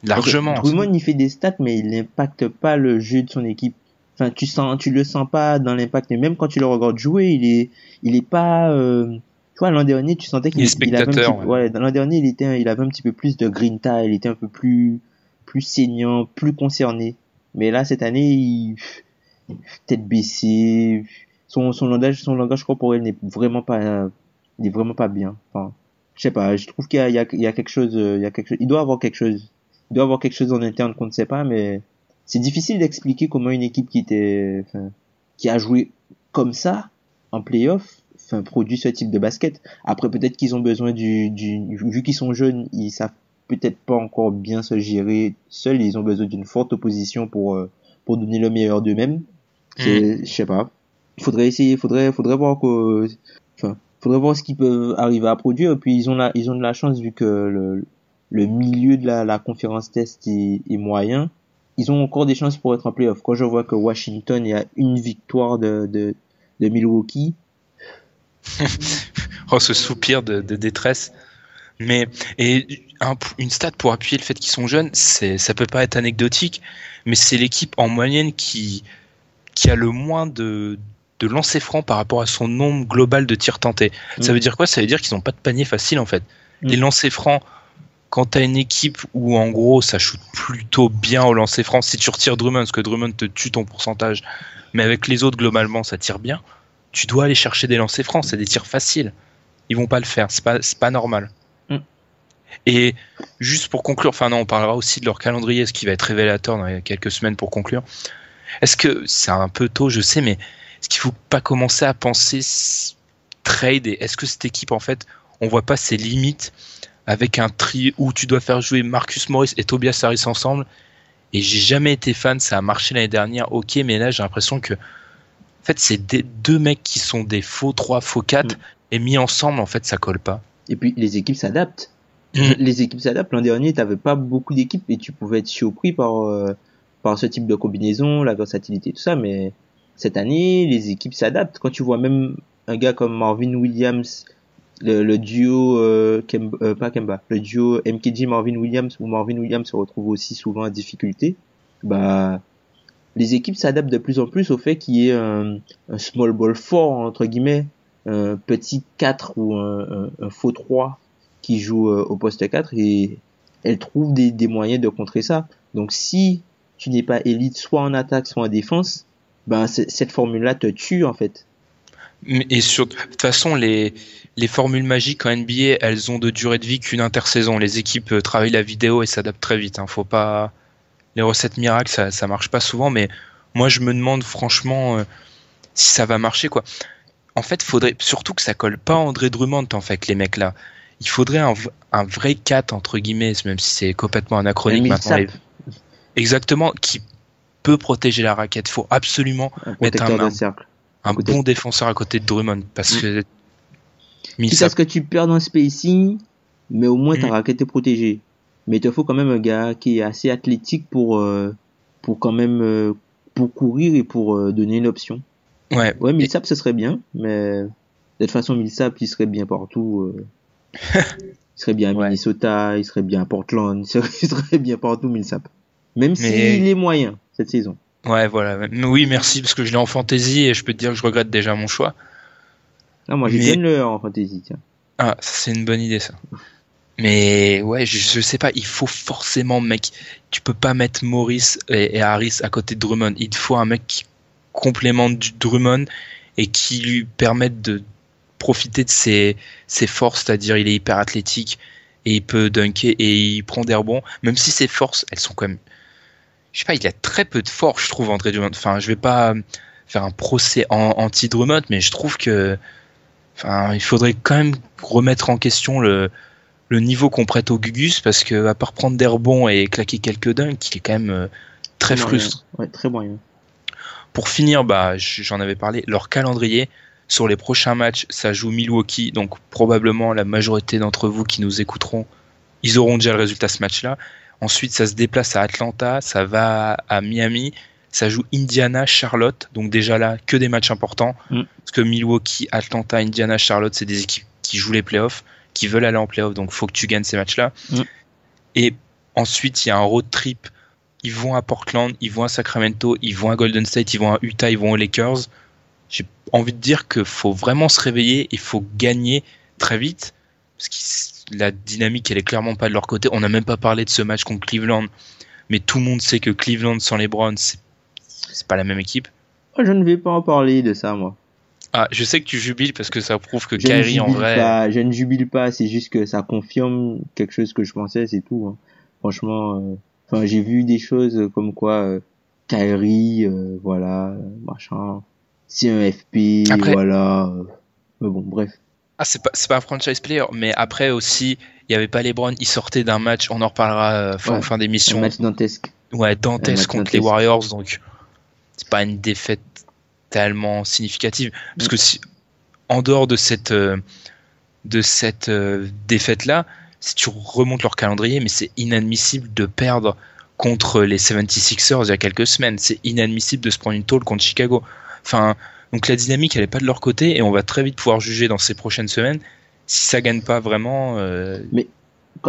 Largement. Drummond, il fait des stats, mais il n'impacte pas le jeu de son équipe. Enfin, tu sens, tu le sens pas dans l'impact. Et même quand tu le regardes jouer, il est, il est pas, euh, tu vois, l'an dernier, tu sentais qu'il avait un petit, ouais. l'an dernier, il était, il avait un petit peu plus de grinta, il était un peu plus, plus saignant, plus concerné. Mais là, cette année, il, tête baissée. Son, son langage, son langage corporel n'est vraiment pas, n'est vraiment pas bien. Enfin, je sais pas, je trouve qu'il y a, il y a, il y a quelque chose, il y a quelque chose, il doit avoir quelque chose. Il doit avoir quelque chose en interne qu'on ne sait pas, mais c'est difficile d'expliquer comment une équipe qui était, enfin, qui a joué comme ça en playoff, enfin, produit ce type de basket. Après, peut-être qu'ils ont besoin du, du vu qu'ils sont jeunes, ils savent peut-être pas encore bien se gérer seuls. Ils ont besoin d'une forte opposition pour euh, pour donner le meilleur d'eux-mêmes. Je sais pas. Il faudrait essayer, faudrait faudrait voir que, enfin, faudrait voir ce qu'ils peuvent arriver à produire. Puis ils ont la, ils ont de la chance vu que le, le milieu de la, la conférence test est, est moyen. Ils ont encore des chances pour être en playoff. Quand je vois que Washington il y a une victoire de, de, de Milwaukee. oh, ce soupir de, de détresse. Mais et un, une stat pour appuyer le fait qu'ils sont jeunes, c'est ça peut pas être anecdotique, mais c'est l'équipe en moyenne qui qui a le moins de de lancers francs par rapport à son nombre global de tirs tentés. Ça Mm. veut dire quoi? Ça veut dire qu'ils n'ont pas de panier facile en fait. Mm. Les lancers francs, quand t'as une équipe où en gros ça shoot plutôt bien au lancer franc, si tu retires Drummond, parce que Drummond te tue ton pourcentage, mais avec les autres globalement ça tire bien, tu dois aller chercher des lancers francs, c'est des tirs faciles. Ils vont pas le faire, c'est pas, pas normal. Mm. Et juste pour conclure, enfin non, on parlera aussi de leur calendrier, ce qui va être révélateur dans quelques semaines pour conclure. Est-ce que c'est un peu tôt, je sais, mais est-ce qu'il faut pas commencer à penser trade et est-ce que cette équipe en fait, on voit pas ses limites avec un tri où tu dois faire jouer Marcus Morris et Tobias Harris ensemble et j'ai jamais été fan, ça a marché l'année dernière, ok, mais là j'ai l'impression que en fait c'est des deux mecs qui sont des faux 3, faux 4 Mm. et mis ensemble en fait ça colle pas. Et puis les équipes s'adaptent. Mm. Les équipes s'adaptent. L'an dernier, t'avais pas beaucoup d'équipes et tu pouvais être surpris par euh, par ce type de combinaison, la versatilité, tout ça. Mais cette année, les équipes s'adaptent. Quand tu vois même un gars comme Marvin Williams, le, duo euh, euh, pas Kemba, le duo MKG Marvin Williams où Marvin Williams se retrouve aussi souvent en difficulté, bah les équipes s'adaptent de plus en plus au fait qu'il y ait un, small ball fort entre guillemets, un petit 4 ou un, un, faux 3 qui joue euh, au poste 4 et elles trouvent des, des moyens de contrer ça. Donc si tu n'es pas élite soit en attaque soit en défense, ben cette formule-là te tue en fait. Et sur, de toute façon, les, les formules magiques en NBA, elles ont de durée de vie qu'une intersaison. Les équipes euh, travaillent la vidéo et s'adaptent très vite. Hein. Faut pas les recettes miracles, ça, ça marche pas souvent. Mais moi, je me demande franchement euh, si ça va marcher quoi. En fait, faudrait surtout que ça colle pas à André Drummond en fait, les mecs là. Il faudrait un, un vrai 4 entre guillemets, même si c'est complètement anachronique Un maintenant. Les- Exactement, qui peut protéger la raquette. Faut absolument un mettre un- de cercle. Un côté. bon défenseur à côté de Drummond parce Mm. que Quitte à ce que tu perds dans le spacing, mais au moins ta Mm. raquette est protégée. Mais il te faut quand même un gars qui est assez athlétique pour euh, pour quand même euh, pour courir et pour euh, donner une option. ouais, Ouais, Millsap ce serait bien, mais de toute façon Millsap il serait bien partout. euh. il serait bien à Ouais. Minnesota, il serait bien à Portland, il serait, bien partout Millsap. Même Mais- s'il est moyen cette saison. Ouais, voilà. Mais Oui, merci parce que je l'ai en fantasy et je peux te dire que je regrette déjà mon choix. Ah, moi j'ai Mais- le en fantasy tiens. Ah, c'est une bonne idée ça. Mais ouais, je, je sais pas, il faut forcément, mec, tu peux pas mettre Maurice et, et Harris à côté de Drummond. Il faut un mec qui complémente du Drummond et qui lui permette de profiter de ses, ses forces, c'est-à-dire il est hyper athlétique et il peut dunker et il prend des rebonds, même si ses forces, elles sont quand même, je sais pas, il a très peu de force, je trouve, André Drummond. Enfin, je vais pas faire un procès en- anti-Drummond, mais je trouve que, enfin, il faudrait quand même remettre en question le, le niveau qu'on prête au Gugus parce que à part prendre des rebonds et claquer quelques dunks, il est quand même euh, très frustrant. Ouais, très moyen. Pour finir, bah, j'en avais parlé, leur calendrier sur les prochains matchs, ça joue Milwaukee, donc probablement la majorité d'entre vous qui nous écouteront, ils auront déjà le résultat de ce match-là. Ensuite, ça se déplace à Atlanta, ça va à Miami, ça joue Indiana, Charlotte, donc déjà là, que des matchs importants, Mm. parce que Milwaukee, Atlanta, Indiana, Charlotte, c'est des équipes qui jouent les playoffs, qui veulent aller en playoffs, donc faut que tu gagnes ces matchs-là. Mm. Et ensuite, il y a un road trip ils vont à Portland, ils vont à Sacramento, ils vont à Golden State, ils vont à Utah, ils vont aux Lakers. J'ai envie de dire qu'il faut vraiment se réveiller, il faut gagner très vite, parce que la dynamique, elle est clairement pas de leur côté. On n'a même pas parlé de ce match contre Cleveland, mais tout le monde sait que Cleveland sans les Browns, c'est pas la même équipe. Oh, je ne vais pas en parler de ça, moi. Ah, je sais que tu jubiles parce que ça prouve que Je Kyrie en vrai. pas, je ne jubile pas, c'est juste que ça confirme quelque chose que je pensais, c'est tout. hein. Franchement, euh, enfin, j'ai vu des choses comme quoi euh, Kyrie, euh, voilà, machin, c'est un FP, Après- voilà. euh, mais bon, bref. Ah, c'est pas, c'est pas un franchise player, mais après aussi, il y avait pas LeBron, il sortait d'un match, on en reparlera euh, fin, Ouais, fin Un d'émission. match dantesque. Ouais, dantesque contre les. Warriors, donc c'est pas une défaite tellement significative. Parce que si, en dehors de cette, euh, de cette euh, défaite-là, si tu remontes leur calendrier, mais c'est inadmissible de perdre contre les 76ers il y a quelques semaines. C'est inadmissible de se prendre une tôle contre Chicago. Enfin, donc la dynamique, elle est pas de leur côté et on va très vite pouvoir juger dans ces prochaines semaines si ça gagne pas vraiment. euh,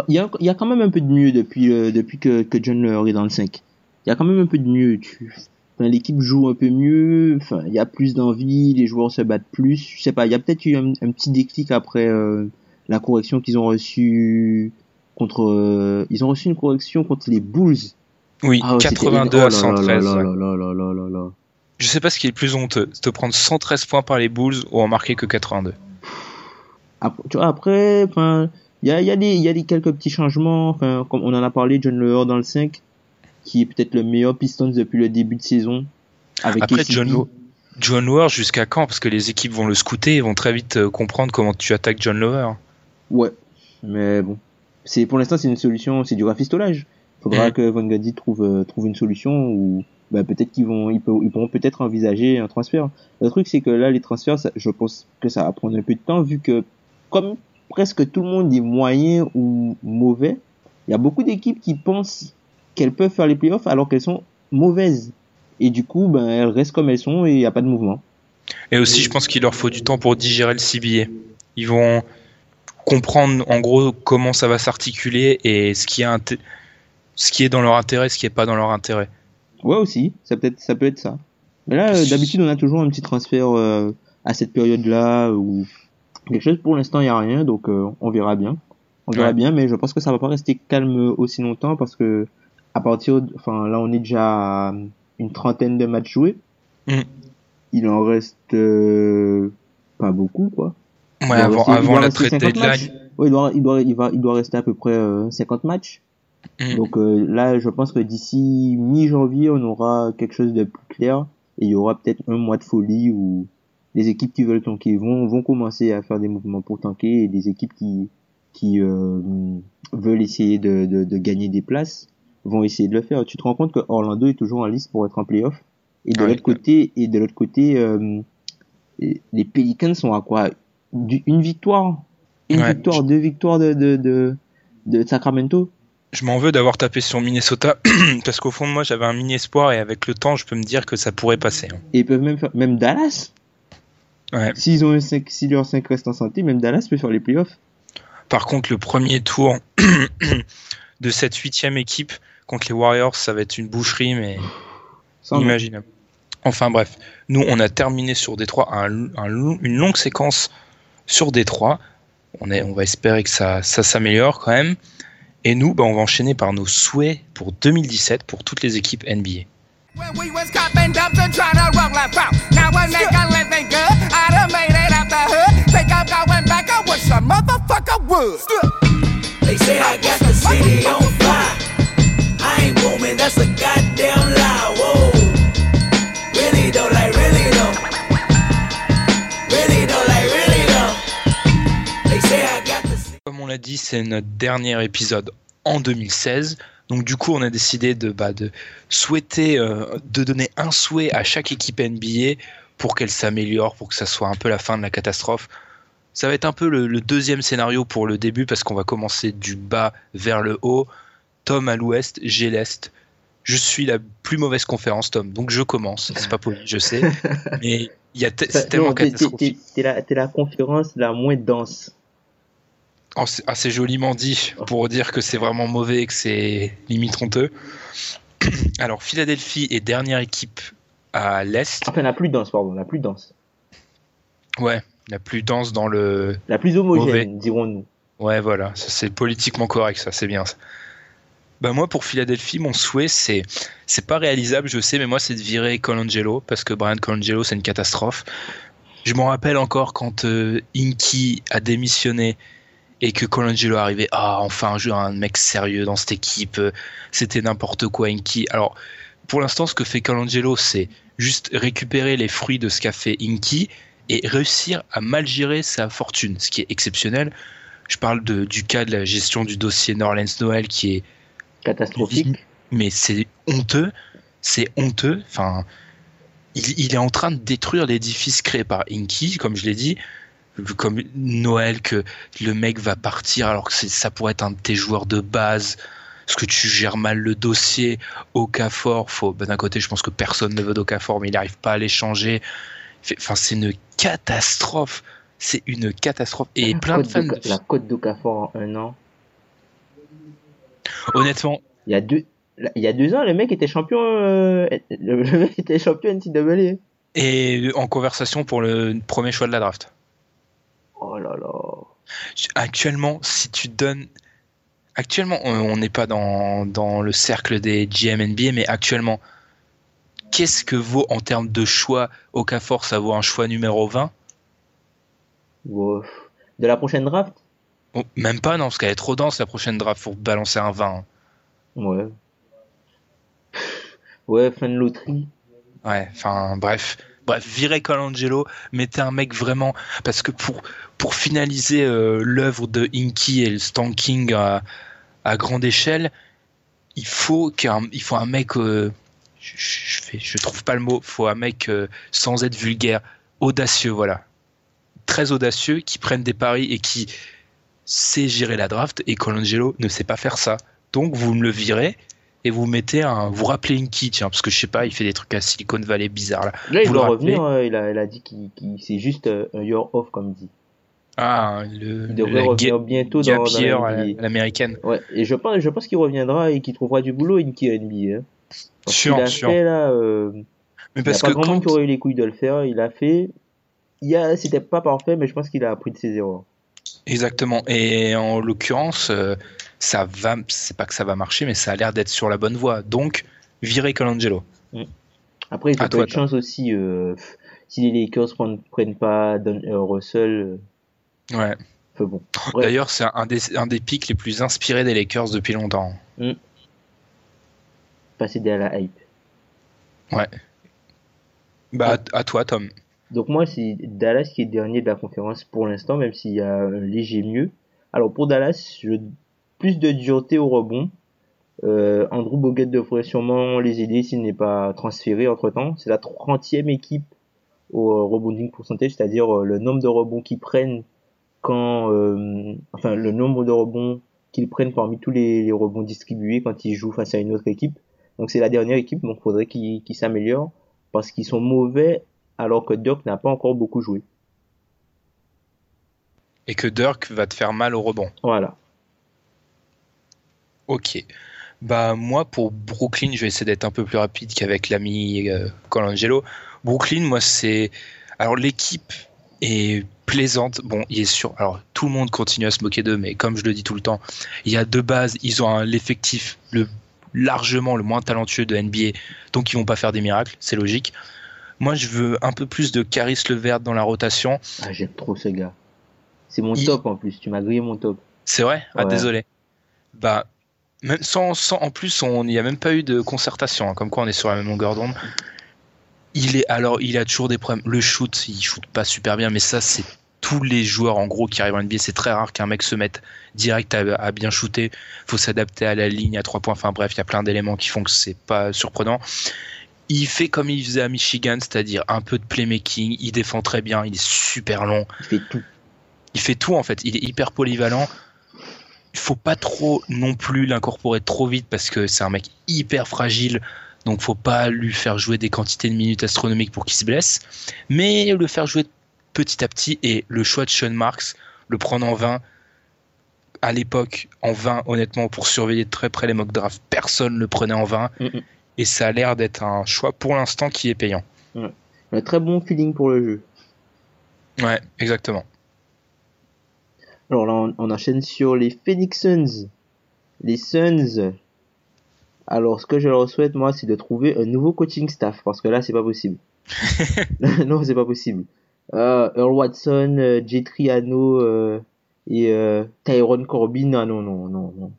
Il y a, il y a quand même un peu de mieux depuis, euh, depuis que, que John est dans le 5. Il y a quand même un peu de mieux. Tu, enfin, l'équipe joue un peu mieux. Enfin, il y a plus d'envie. Les joueurs se battent plus. Je sais pas. Il y a peut-être eu un, un petit déclic après euh, la correction qu'ils ont reçue contre. euh, ils ont reçu une correction contre les Bulls. oui, Ah ouais, c'était 82 énorme. à 113. Je sais pas ce qui est le plus honteux, de te prendre 113 points par les Bulls ou en marquer que 82. Après, tu vois, après, enfin, il y a, y a des, y a des quelques petits changements. Enfin, comme on en a parlé, John Lehrer dans le 5, qui est peut-être le meilleur Pistons depuis le début de saison. Avec Après, KCP. John, John Lower, jusqu'à quand? Parce que les équipes vont le scouter et vont très vite euh, comprendre comment tu attaques John Lower. Ouais, mais bon, c'est pour l'instant c'est une solution, c'est du rafistolage. Faudra Mm. que Van Gundy trouve euh, trouve une solution ou bah, peut-être qu'ils vont ils, pourront peut-être envisager un transfert. Le truc c'est que là les transferts, je pense que ça va prendre un peu de temps vu que comme presque tout le monde est moyen ou mauvais, il y a beaucoup d'équipes qui pensent qu'elles peuvent faire les playoffs alors qu'elles sont mauvaises. Et du coup, ben elles restent comme elles sont et il n'y a pas de mouvement. Et aussi, je pense qu'il leur faut du temps pour digérer le CBA. Ils vont comprendre en gros comment ça va s'articuler et ce qui, est ce qui est dans leur intérêt, ce qui est pas dans leur intérêt. Ouais aussi, ça peut être ça peut être ça. Mais là euh, d'habitude on a toujours un petit transfert euh, à cette période-là ou quelque chose pour l'instant il y a rien donc euh, on verra bien. On verra Ouais. bien mais je pense que ça va pas rester calme aussi longtemps parce que à partir de- enfin là on est déjà à une trentaine de matchs joués. Mm. Il en reste euh, pas beaucoup quoi. Ouais, avant, rester- la rester trade 50 deadline. matchs. Ouais, il doit il doit il va il doit rester à peu près euh, 50 matchs. Mm. Donc euh, là, je pense que d'ici mi-janvier, on aura quelque chose de plus clair et il y aura peut-être un mois de folie où les équipes qui veulent tanker vont vont commencer à faire des mouvements pour tanker et des équipes qui qui euh, veulent essayer de, de, de gagner des places vont essayer de le faire. Tu te rends compte que Orlando est toujours en liste pour être en playoff? Et de Ouais. l'autre côté et de l'autre côté euh, les Pelicans sont à quoi? Une victoire? Une Ouais. victoire deux victoires de de, de, de Sacramento? Je m'en veux d'avoir tapé sur Minnesota parce qu'au fond de moi j'avais un mini espoir et avec le temps je peux me dire que ça pourrait passer. hein. Et ils peuvent même faire, même Dallas? Ouais. S'ils ont un 5, si leurs 5 restent en santé, même Dallas peut faire les playoffs. Par contre, le premier tour de cette huitième équipe contre les Warriors, ça va être une boucherie, mais Sans inimaginable. Enfin bref, nous on a terminé sur Détroit un, un une longue séquence sur Détroit. On, est, on va espérer que ça, ça s'améliore quand même. Et nous, bah, on va enchaîner par nos souhaits pour 2017 pour toutes les équipes NBA. L'a dit, c'est notre dernier épisode en 2016. Donc du coup, on a décidé de, bah, de souhaiter, euh, de donner un souhait à chaque équipe NBA pour qu'elle s'améliore, pour que ça soit un peu la fin de la catastrophe. Ça va être un peu le, le deuxième scénario pour le début parce qu'on va commencer du bas vers le haut. Tom à l'ouest, j'ai l'est. Je suis la plus mauvaise conférence, Tom, donc je commence. C'est pas poli, je sais, mais il y a tellement catastrophique. t'es la conférence la moins dense. Assez joliment dit pour dire que c'est vraiment mauvais et que c'est limite honteux. Alors, Philadelphie est dernière équipe à l'Est. Enfin, la plus dense, pardon, la plus dense. Ouais, la plus dense dans le. La plus homogène, dirons-nous. Ouais, voilà, c'est politiquement correct, ça, c'est bien. ça. Bah moi pour Philadelphie, mon souhait c'est c'est pas réalisable, je sais, mais moi c'est de virer Colangelo parce que Brian Colangelo c'est une catastrophe. Je m'en rappelle encore quand euh, Inky a démissionné et que Colangelo arrivé. Ah enfin un, jeu, un mec sérieux dans cette équipe. euh, C'était n'importe quoi Inky. Alors pour l'instant ce que fait Colangelo c'est juste récupérer les fruits de ce qu'a fait Inky et réussir à mal gérer sa fortune, ce qui est exceptionnel. Je parle de, du cas de la gestion du dossier Norlens Noël qui est Catastrophique. mais c'est honteux, c'est honteux. Enfin, il, il est en train de détruire l'édifice créé par Inky, comme je l'ai dit, comme Noël que le mec va partir alors que c'est- ça pourrait être un de tes joueurs de base. Parce que tu gères mal le dossier, Okafor, faut, ben, d'un côté, je pense que personne ne veut d'Okafor, mais il n'arrive pas à l'échanger. Enfin, c'est une catastrophe. C'est une catastrophe. Et La plein de fans. La cote d'Okafor en un an. Honnêtement, Il y a deux, il y a deux ans, le mec était champion, euh, le le mec était champion NCAA. et en conversation pour le premier choix de la draft. Oh là là. Actuellement, si tu donnes. Actuellement, on n'est pas dans, dans le cercle des GM NBA, mais actuellement, qu'est-ce que vaut en termes de choix Okafor Ça vaut un choix numéro 20 Wow. De la prochaine draft? Oh, Même pas, non, parce qu'elle est trop dense la prochaine draft pour balancer un 20. Ouais. Ouais, fin de loterie. Ouais, enfin, bref. Bref, virez Colangelo, mettez un mec vraiment. Parce que pour, pour finaliser euh, l'œuvre de Inky et le stanking à, grande échelle, il faut, qu'un, il faut un mec. euh, je, je trouve pas le mot. Il faut un mec euh, sans être vulgaire, audacieux, voilà. Très audacieux, qui prenne des paris et qui sait gérer la draft. Et Colangelo ne sait pas faire ça. Donc vous me le virez et vous mettez un. Vous rappelez Inky, tiens, parce que je sais pas, il fait des trucs à Silicon Valley bizarres là. Là, il Vous doit revenir, euh, il a, il a dit qu'il, c'est juste euh, un year off, comme il dit. Ah, le, Il devrait revenir bientôt dans, la l'américaine. Ouais, et je pense, je pense qu'il reviendra et qu'il trouvera du boulot, Inky à NBA. Hein. Sûr, sûr. fait, là, euh, Mais il n'y a parce pas que quand, qui aurait eu les couilles de le faire, il a fait. Il y a, c'était pas parfait, mais je pense qu'il a appris de ses erreurs. exactement. Et en l'occurrence, euh, ça va, c'est pas que ça va marcher, mais ça a l'air d'être sur la bonne voie. Donc, virez Colangelo. Après, il toi, pas de chance aussi, euh, si les Lakers prennent, prennent pas Don, euh, Russell, euh, Ouais. fait bon. D'ailleurs, c'est un des, un des pics les plus inspirés des Lakers depuis longtemps. pas céder à la hype. Ouais. Bah, à, à toi, Tom. Donc moi, c'est Dallas qui est dernier de la conférence pour l'instant, même s'il y a un léger mieux. Alors pour Dallas, je... plus de dureté au rebond. Euh, Andrew Bogut devrait sûrement les aider s'il n'est pas transféré entre-temps. C'est la 30e équipe au euh, rebounding percentage, c'est-à-dire euh, le nombre de rebonds qu'ils prennent quand... euh, enfin, le nombre de rebonds qu'ils prennent parmi tous les, les rebonds distribués quand ils jouent face à une autre équipe. Donc c'est la dernière équipe, donc faudrait qu'ils qu'ils s'améliorent parce qu'ils sont mauvais alors que Dirk n'a pas encore beaucoup joué. Et que Dirk va te faire mal au rebond. Voilà. Ok. Bah moi pour Brooklyn, je vais essayer d'être un peu plus rapide qu'avec l'ami euh, Colangelo. Brooklyn, moi c'est alors l'équipe est plaisante. Bon, il est sûr. Alors tout le monde continue à se moquer d'eux, mais comme je le dis tout le temps, il y a deux bases. Ils ont l'effectif le largement le moins talentueux de NBA, donc ils vont pas faire des miracles, c'est logique. Moi, je veux un peu plus de Caris Levert dans la rotation. Ah, j'aime trop ce gars. C'est mon Il- top en plus. Tu m'as grillé mon top. C'est vrai? Ah, Ouais. désolé. Bah, même sans, sans, en plus, on n'y a même pas eu de concertation, hein, comme quoi on est sur la même longueur d'onde. Il est, alors, il a toujours des problèmes. Le shoot, il shoot pas super bien, mais ça, c'est tous les joueurs, en gros, qui arrivent en NBA. C'est très rare qu'un mec se mette direct à, à bien shooter. Faut s'adapter à la ligne, à trois points. Enfin, bref, il y a plein d'éléments qui font que c'est pas surprenant. Il fait comme il faisait à Michigan, c'est-à-dire un peu de playmaking. Il défend très bien, il est super long. Il fait tout. Il fait tout en fait. Il est hyper polyvalent. Il faut pas trop non plus l'incorporer trop vite parce que c'est un mec hyper fragile. Donc faut pas lui faire jouer des quantités de minutes astronomiques pour qu'il se blesse. Mais le faire jouer petit à petit et le choix de Sean Marks, le prendre en 20. À l'époque, en 20, honnêtement, pour surveiller de très près les mock drafts, personne ne le prenait en 20. Mm, mm. Et ça a l'air d'être un choix pour l'instant qui est payant. Un très bon feeling pour le jeu. Ouais, exactement. Alors là, on, on enchaîne sur les Phoenix Suns. Les Suns Alors, ce que je leur souhaite, moi, c'est de trouver un nouveau coaching staff, parce que là, c'est pas possible. non, c'est pas possible. Euh, Earl Watson, euh, Jay Triano euh, et euh, Tyrone Corbin, ah, non, non, non, non.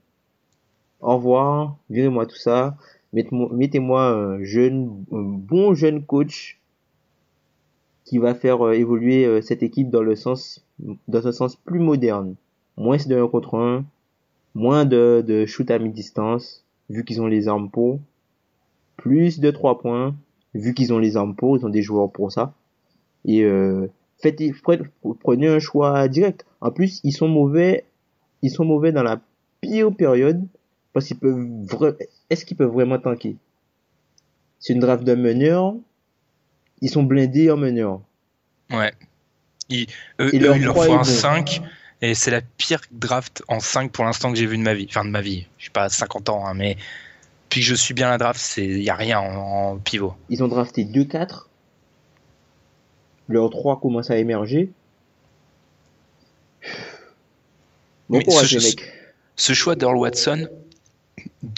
Au revoir, virez-moi tout ça. Mettez-moi mettez-moi un jeune, un bon jeune coach qui va faire euh, évoluer euh, cette équipe dans le sens, dans un sens plus moderne. Moins de 1 contre 1, moins de, de shoot à mi-distance, vu qu'ils ont les armes pour. Plus de 3 points, vu qu'ils ont les armes pour, ils ont des joueurs pour ça. Et euh, faites, prenez- un choix direct. En plus, ils sont mauvais, ils sont mauvais dans la pire période parce qu'ils peuvent est-ce qu'ils peuvent vraiment tanker? C'est une draft de meneur. Ils sont blindés en meneur. Ouais. Ils, eux, Et eux, leur il faut un bon. 5 et c'est la pire draft en 5 pour l'instant que j'ai vu de ma vie. Enfin, de ma vie. Je suis pas à 50 ans, hein, mais que je suis bien la draft, c'est il y a rien en, en pivot. Ils ont drafté 2-4. Leur 3 commence à émerger. Bon courage ce- mecs. Ce choix d'Earl Watson,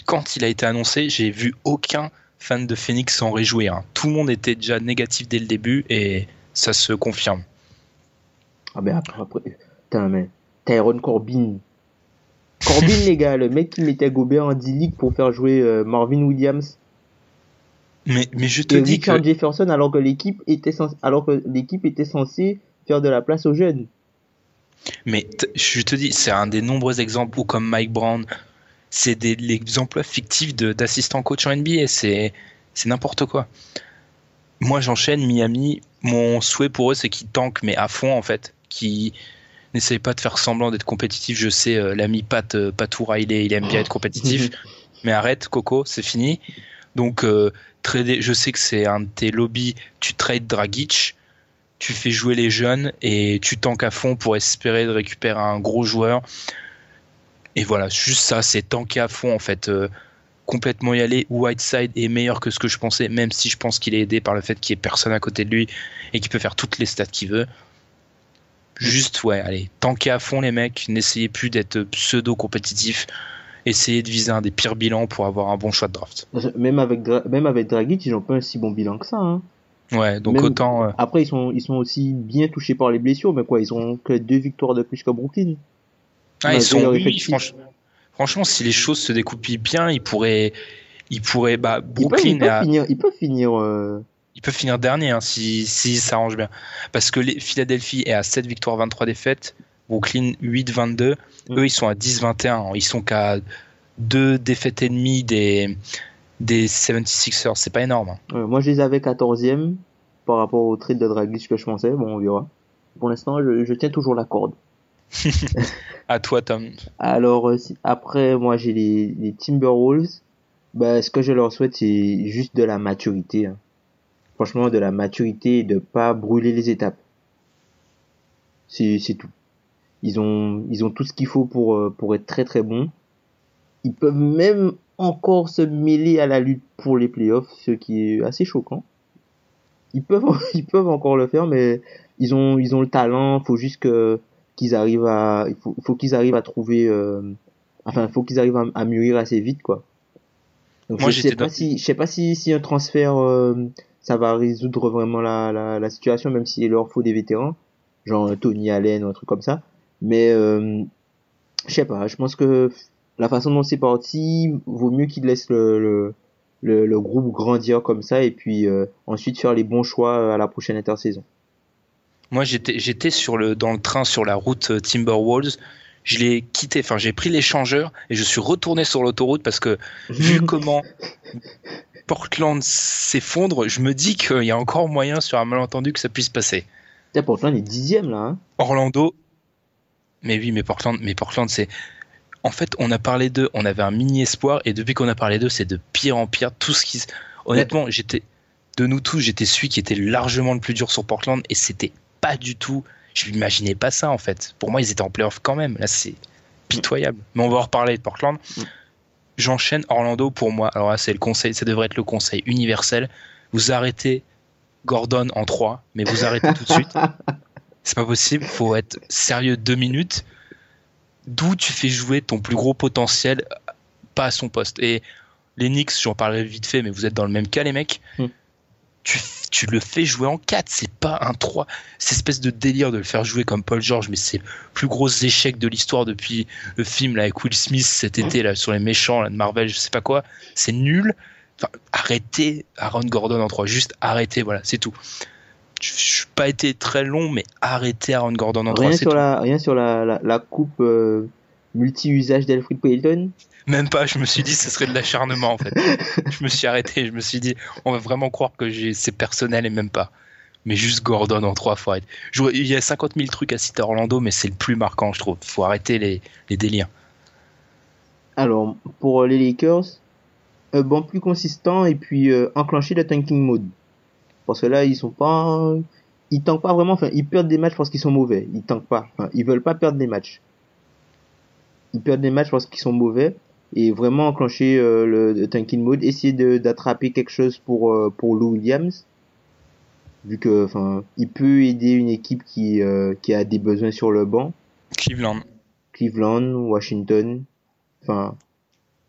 quand il a été annoncé, j'ai vu aucun fan de Phoenix s'en réjouir. hein. Tout le monde était déjà négatif dès le début et ça se confirme. Ah ben après, après putain mais Tyrone Corbin. Corbin les gars, le mec qui mettait Gobert en D-League pour faire jouer euh, Marvin Williams Mais, mais je te et dis Richard que Jefferson alors que l'équipe était alors que l'équipe était censée faire de la place aux jeunes. Mais je te dis, c'est un des nombreux exemples où, comme Mike Brown, c'est des les emplois fictifs d'assistants coach en NBA. C'est c'est n'importe quoi. Moi, j'enchaîne Miami. Mon souhait pour eux, c'est qu'ils tankent, mais à fond, en fait. Qui n'essayent pas de faire semblant d'être compétitifs. Je sais, euh, l'ami Pat, euh, Patou Riley, il aime bien être compétitif. mais arrête, Coco, c'est fini. Donc, euh, trader, je sais que c'est un de tes lobbies. Tu trades Dragic tu fais jouer les jeunes et tu tanques à fond pour espérer de récupérer un gros joueur. Et voilà, juste ça, c'est tanker à fond en fait. complètement y aller. Whiteside est meilleur que ce que je pensais, même si je pense qu'il est aidé par le fait qu'il n'y ait personne à côté de lui et qu'il peut faire toutes les stats qu'il veut. Juste, ouais, allez, tanker à fond les mecs, n'essayez plus d'être pseudo-compétitif, essayez de viser un des pires bilans pour avoir un bon choix de draft. Même avec Dra- même avec Dragic, ils n'ont pas un si bon bilan que ça. Hein. Ouais, donc Même- autant. euh, Après, ils sont, ils sont aussi bien touchés par les blessures, mais quoi, ils ont que deux victoires de plus que Brooklyn. Ah, ils sont, oui, franch- franchement, si les choses se découpillent bien, ils pourraient, ils pourraient, bah, Ils peuvent, Brooklyn, ils peuvent a- finir, ils peuvent finir. euh, ils peuvent finir dernier hein, si, si ça arrange bien. Parce que les, Philadelphie est à 7 victoires, 23 défaites, Brooklyn 8-22, Mm. eux ils sont à 10-21, ils sont qu'à deux défaites et demie des, des 76ers, c'est pas énorme. hein. euh, moi, je les avais 14e par rapport au trade de Dragic que je pensais. Bon, on verra. Pour l'instant, je, je tiens toujours la corde. À toi, Tom. Alors, euh, après, moi, j'ai les, les Timberwolves. Bah, ce que je leur souhaite, c'est juste de la maturité. hein. Franchement, de la maturité et de pas brûler les étapes. C'est, tout. Ils ont, ils ont tout ce qu'il faut pour, euh, pour être très très bons. Ils peuvent même encore se mêler à la lutte pour les playoffs, ce qui est assez choquant. Ils peuvent, ils peuvent encore le faire, mais ils ont, ils ont le talent. Faut juste que, qu'ils arrivent à, il faut, faut qu'ils arrivent à trouver, euh, enfin, faut qu'ils arrivent à, à mûrir assez vite, quoi. Donc, Moi, je sais pas si, je sais pas si, si un transfert, euh, ça va résoudre vraiment la, la, la situation, même s'il leur faut des vétérans, genre Tony Allen ou un truc comme ça. Mais, euh, je sais pas, je pense que la façon dont c'est parti, vaut mieux qu'ils laissent le, le, le, le groupe grandir comme ça et puis euh, ensuite faire les bons choix à la prochaine intersaison. Moi, j'étais, sur le, dans le train sur la route euh, Timberwolves. Je l'ai quitté, enfin, j'ai pris l'échangeur et je suis retourné sur l'autoroute parce que vu comment Portland s'effondre, je me dis qu'il y a encore moyen sur un malentendu que ça puisse passer. Tiens, Portland est dixième là. Hein. Orlando, mais oui, mais Portland, mais Portland, c'est. En fait, on a parlé d'eux, on avait un mini espoir, et depuis qu'on a parlé d'eux, c'est de pire en pire. Tout ce qui. Honnêtement, j'étais. De nous tous, j'étais celui qui était largement le plus dur sur Portland, et c'était pas du tout. Je m'imaginais pas ça, en fait. Pour moi, ils étaient en playoff quand même. Là, c'est pitoyable. Mais on va en reparler de Portland. J'enchaîne Orlando pour moi. Alors là, c'est le conseil, ça devrait être le conseil universel. Vous arrêtez Gordon en 3, mais vous arrêtez tout de suite. C'est pas possible, faut être sérieux deux minutes. D'où tu fais jouer ton plus gros potentiel, pas à son poste. Et Les Knicks, j'en parlerai vite fait, mais vous êtes dans le même cas, les mecs. Mm. Tu, tu le fais jouer en 4, c'est pas un 3. Cette espèce de délire de le faire jouer comme Paul George, mais c'est le plus gros échec de l'histoire depuis le film là, avec Will Smith cet été là, sur les méchants là, de Marvel, je sais pas quoi. C'est nul. Enfin, arrêtez Aaron Gordon en 3, juste arrêtez, voilà, c'est tout. Je suis pas été très long, mais arrêtez Aaron Gordon en 3, Rien c'est sur, tout. la, rien sur la, la, la coupe euh, multi-usage d'Alfred Payton? Même pas, je me suis dit ce serait de l'acharnement en fait. je me suis arrêté, je me suis dit on va vraiment croire que j'ai c'est personnel et même pas. Mais juste Gordon en trois fois. Il y a 50 000 trucs à citer Orlando, mais c'est le plus marquant je trouve. Faut arrêter les, les délires. Alors, pour les Lakers, un banc plus consistant et puis euh, enclencher le tanking mode. Parce que là, ils sont pas... Ils tankent pas vraiment, enfin, ils perdent des matchs parce qu'ils sont mauvais. Ils tankent pas. Enfin, ils veulent pas perdre des matchs. Ils perdent des matchs parce qu'ils sont mauvais. Et vraiment enclencher euh, le, le tanking mode, essayer de- d'attraper quelque chose pour, euh, pour Lou Williams. Vu que, enfin, il peut aider une équipe qui, euh, qui a des besoins sur le banc. Cleveland. Cleveland, Washington, enfin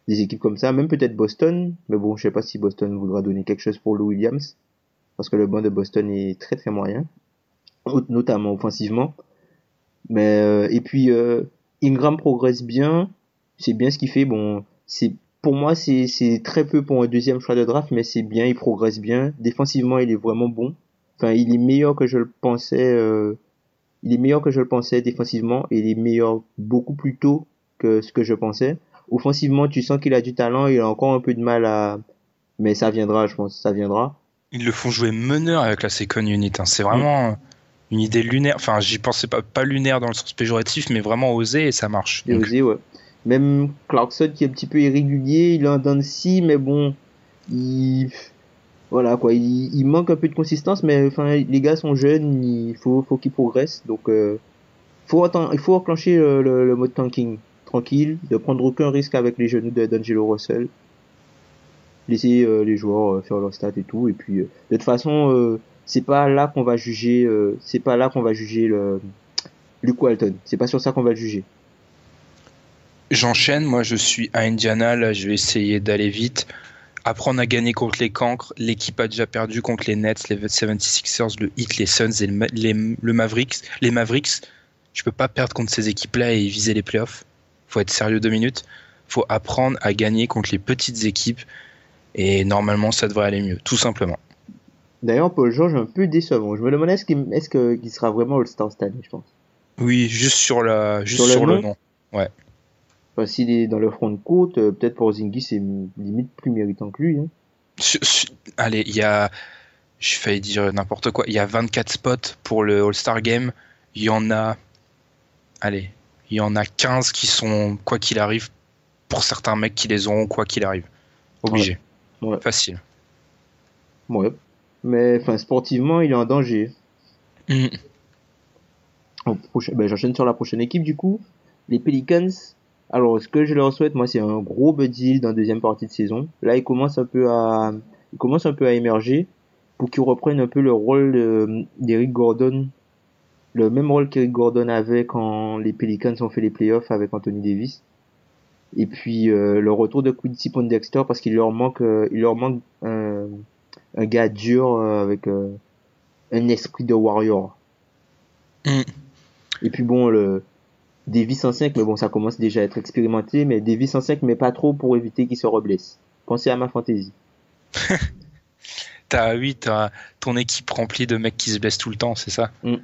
des équipes comme ça, même peut-être Boston, mais bon, je sais pas si Boston voudra donner quelque chose pour Lou Williams, parce que le banc de Boston est très très moyen, notamment offensivement. Mais euh, et puis euh, Ingram progresse bien, c'est bien ce qu'il fait. Bon, c'est pour moi c'est très peu pour un deuxième choix de draft, mais c'est bien, il progresse bien. Défensivement, il est vraiment bon. Enfin, il est meilleur que je le pensais. euh, il est meilleur que je le pensais défensivement et il est meilleur beaucoup plus tôt que ce que je pensais. Offensivement, tu sens qu'il a du talent, il a encore un peu de mal à, mais ça viendra, je pense, ça viendra. Ils le font jouer meneur avec la second unit. hein. C'est vraiment une idée lunaire. Enfin, j'y pensais pas, pas lunaire dans le sens péjoratif, mais vraiment osé et ça marche. Et Donc, osé, ouais. Même Clarkson qui est un petit peu irrégulier, il dents de scie, mais bon, il, voilà quoi, il, manque un peu de consistance, mais enfin, les gars sont jeunes, il faut, qu'ils progressent, donc, euh, faut attendre, il faut enclencher le, le, mode tanking, tranquille, de prendre aucun risque avec les genoux d'Angelo Russell, laisser euh, les joueurs euh, faire leur stats et tout, et puis, euh, de toute façon, euh, c'est pas là qu'on va juger, euh, c'est pas là qu'on va juger Luke Walton, c'est pas sur ça qu'on va le juger. J'enchaîne, moi je suis à Indiana, là je vais essayer d'aller vite. Apprendre à gagner contre les cancres, l'équipe a déjà perdu contre les Nets, les 76ers, le Heat, les Suns et le, Ma- les- le Mavericks. Les Mavericks, je peux pas perdre contre ces équipes-là et viser les playoffs. Faut être sérieux deux minutes. Faut apprendre à gagner contre les petites équipes et normalement ça devrait aller mieux, tout simplement. D'ailleurs, Paul George un peu décevant. Je me demandais est-ce qu'il sera vraiment All-Star cette année, je pense? Oui, juste sur la, juste Sur sur, le le nom? nom. Ouais. Enfin, s'il est dans le front de côte, euh, peut-être pour Zingis, c'est limite plus méritant que lui. Hein. Allez, il y a, j'ai failli dire n'importe quoi, il y a 24 spots pour le All-Star Game. Il y en a, allez, il y en a 15 qui sont, quoi qu'il arrive, pour certains mecs qui les auront, quoi qu'il arrive. Obligé. Ouais. Facile. Ouais. Mais enfin, sportivement, il est en danger. Mm. Ben, J'enchaîne sur la prochaine équipe, du coup. Les Pelicans. Alors, ce que je leur souhaite, moi, c'est un gros bud deal dans la deuxième partie de saison. Là, ils commencent un peu à, ils commencent un peu à émerger pour qu'ils reprennent un peu le rôle de- d'Eric Gordon. Le même rôle qu'Eric Gordon avait quand les Pelicans ont fait les playoffs avec Anthony Davis. Et puis, euh, le retour de Quincy Pondexter parce qu'il leur manque, euh, il leur manque un, un gars dur euh, avec un esprit de warrior. Mm. Et puis bon, le Davis en 5, mais bon, ça commence déjà à être expérimenté, mais Davis en 5, mais pas trop pour éviter qu'il se reblesse. Pensez à ma fantaisie. T'as, oui, t'as ton équipe remplie de mecs qui se blessent tout le temps, c'est ça Mm.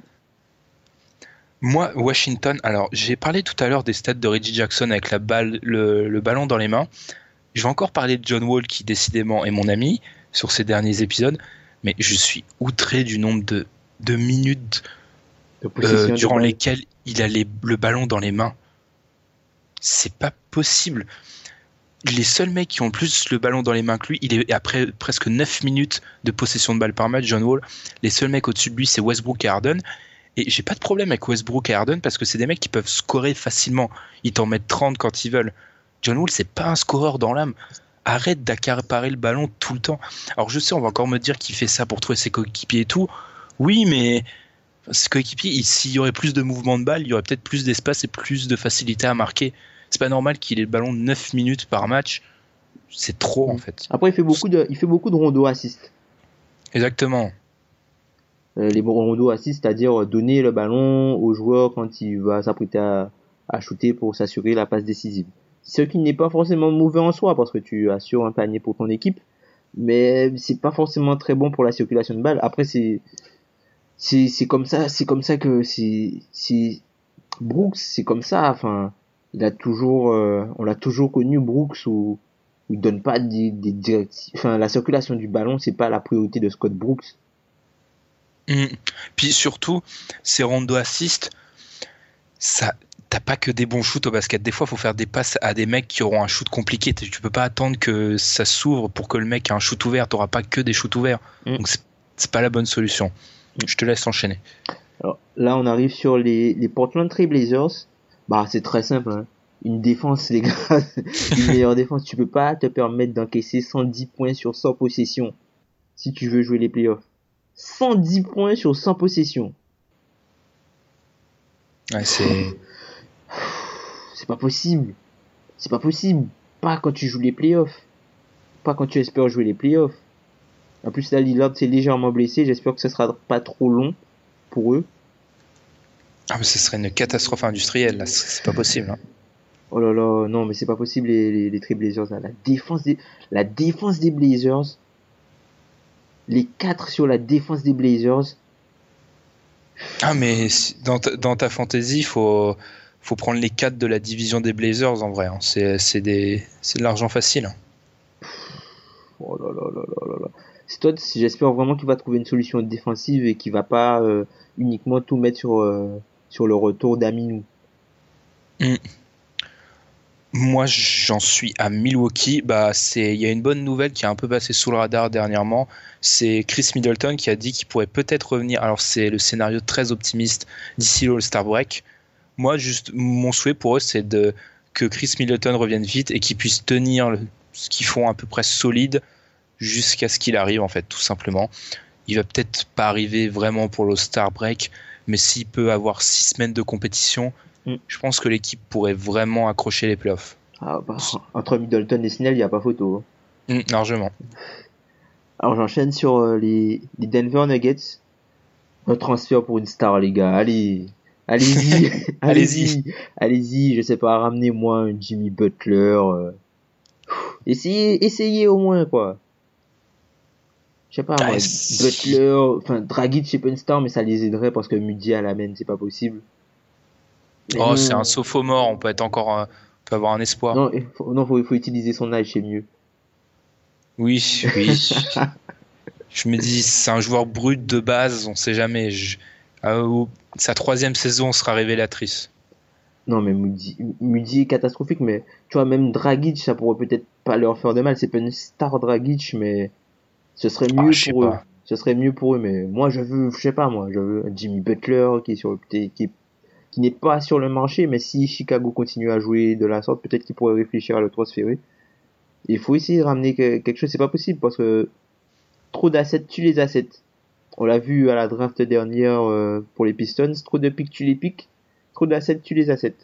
Moi, Washington, alors j'ai parlé tout à l'heure des stats de Reggie Jackson avec la balle, le, le ballon dans les mains. Je vais encore parler de John Wall qui décidément est mon ami sur ces derniers épisodes, mais je suis outré du nombre de, de minutes De euh, durant lesquelles il a le ballon dans les mains. C'est pas possible. Les seuls mecs qui ont plus le ballon dans les mains que lui, il est après presque 9 minutes de possession de balle par match, John Wall. Les seuls mecs au-dessus de lui, c'est Westbrook et Harden. Et j'ai pas de problème avec Westbrook et Harden parce que c'est des mecs qui peuvent scorer facilement. Ils t'en mettent 30 quand ils veulent. John Wall, c'est pas un scoreur dans l'âme. Arrête d'accaparer le ballon tout le temps. Alors je sais, on va encore me dire qu'il fait ça pour trouver ses coéquipiers et tout. Oui, mais ses coéquipiers, il- s'il y aurait plus de mouvement de balle, il y aurait peut-être plus d'espace et plus de facilité à marquer. C'est pas normal qu'il ait le ballon 9 minutes par match. c'est trop en fait. Après, il fait beaucoup de, il fait beaucoup de rondeaux assist. Exactement. Euh, les rondeaux assist, c'est-à-dire donner le ballon au joueur quand il va s'apprêter à, à shooter pour s'assurer la passe décisive. Ce qui n'est pas forcément mauvais en soi parce que tu assures un panier pour ton équipe, mais c'est pas forcément très bon pour la circulation de balle. Après, c'est c'est c'est comme ça, c'est comme ça que c'est c'est Brooks, c'est comme ça. Enfin, il a toujours, euh, on l'a toujours connu Brooks où, il donne pas des, des directives. Enfin, la circulation du ballon, c'est pas la priorité de Scott Brooks. Mm. Puis surtout, ces rondo assist, ça, t'as pas que des bons shoots au basket. Des fois, il faut faire des passes à des mecs qui auront un shoot compliqué. Tu peux pas attendre que ça s'ouvre pour que le mec ait un shoot ouvert. T'auras pas que des shoots ouverts. Mm. Donc c'est pas la bonne solution. Je te laisse enchaîner. Alors, là, on arrive sur les, les Portland Trail Blazers. Bah, c'est très simple. Hein. Une défense, les gars, une meilleure défense. Tu peux pas te permettre d'encaisser 110 points sur 100 possessions si tu veux jouer les playoffs. 110 points sur 100 possessions. Ouais, c'est. C'est pas possible. C'est pas possible. Pas quand tu joues les playoffs. Pas quand tu espères jouer les playoffs. En plus, là, Lillard s'est légèrement blessé. J'espère que ce sera pas trop long pour eux. Ah, mais ce serait une catastrophe industrielle, là. C'est pas possible. Hein. Oh là là, non, mais c'est pas possible, les, les, les Trail Blazers, là. La défense des, la défense des Blazers. Les quatre sur la défense des Blazers. Ah, mais dans ta, dans ta fantasy, il faut, faut prendre les quatre de la division des Blazers, en vrai. hein. C'est de l'argent facile. hein. Oh là là là là là là. Stott, j'espère vraiment qu'il va trouver une solution défensive et qu'il va pas euh, uniquement tout mettre sur, euh, sur le retour d'Aminou. Moi, j'en suis à Milwaukee. Bah, il y a une bonne nouvelle qui a un peu passé sous le radar dernièrement. C'est Chris Middleton qui a dit qu'il pourrait peut-être revenir. Alors, c'est le scénario très optimiste d'ici le All-Star Break. Moi, juste, mon souhait pour eux, c'est que Chris Middleton revienne vite et qu'il puisse tenir ce qu'ils font à peu près solide jusqu'à ce qu'il arrive, en fait, tout simplement. Il va peut-être pas arriver vraiment pour l'All-Star Break, mais s'il peut avoir six semaines de compétition, Mm. je pense que l'équipe pourrait vraiment accrocher les playoffs. Ah, bah, entre Middleton et Snell, il n'y a pas photo. hein. Mm, largement. Alors j'enchaîne sur euh, les, les Denver Nuggets. Un transfert pour une star, les gars. Allez, allez-y, allez-y, allez-y. Je sais pas, ramenez-moi un Jimmy Butler. euh. Essayez, essayez au moins quoi. Je sais pas, Ah, moi, c'est- Butler, enfin Dragic c'est pas une star, mais ça les aiderait parce que Mudi à la main, c'est pas possible. Mais Oh, c'est un sophomore, on peut être encore, un- on peut avoir un espoir. Non, il faut, non, faut, faut utiliser son âge, c'est mieux. Oui, oui. je me dis, c'est un joueur brut de base, on sait jamais. Je- ah, sa troisième saison sera révélatrice. Non, mais Moody, Moody est catastrophique, mais tu vois, même Dragic, ça pourrait peut-être pas leur faire de mal. C'est pas une star Dragic, mais ce serait Ah, mieux pour eux. pas. Ce serait mieux pour eux, mais moi, je veux, je sais pas, moi, je veux Jimmy Butler qui est sur le, qui, est- qui n'est pas sur le marché, mais si Chicago continue à jouer de la sorte, peut-être qu'ils pourraient réfléchir à le transférer. Il faut essayer de ramener que- quelque chose, c'est pas possible parce que trop d'assets tue les assets. On l'a vu à la draft dernière euh, pour les Pistons, trop de pics tue les pics, trop d'assets tue les assets.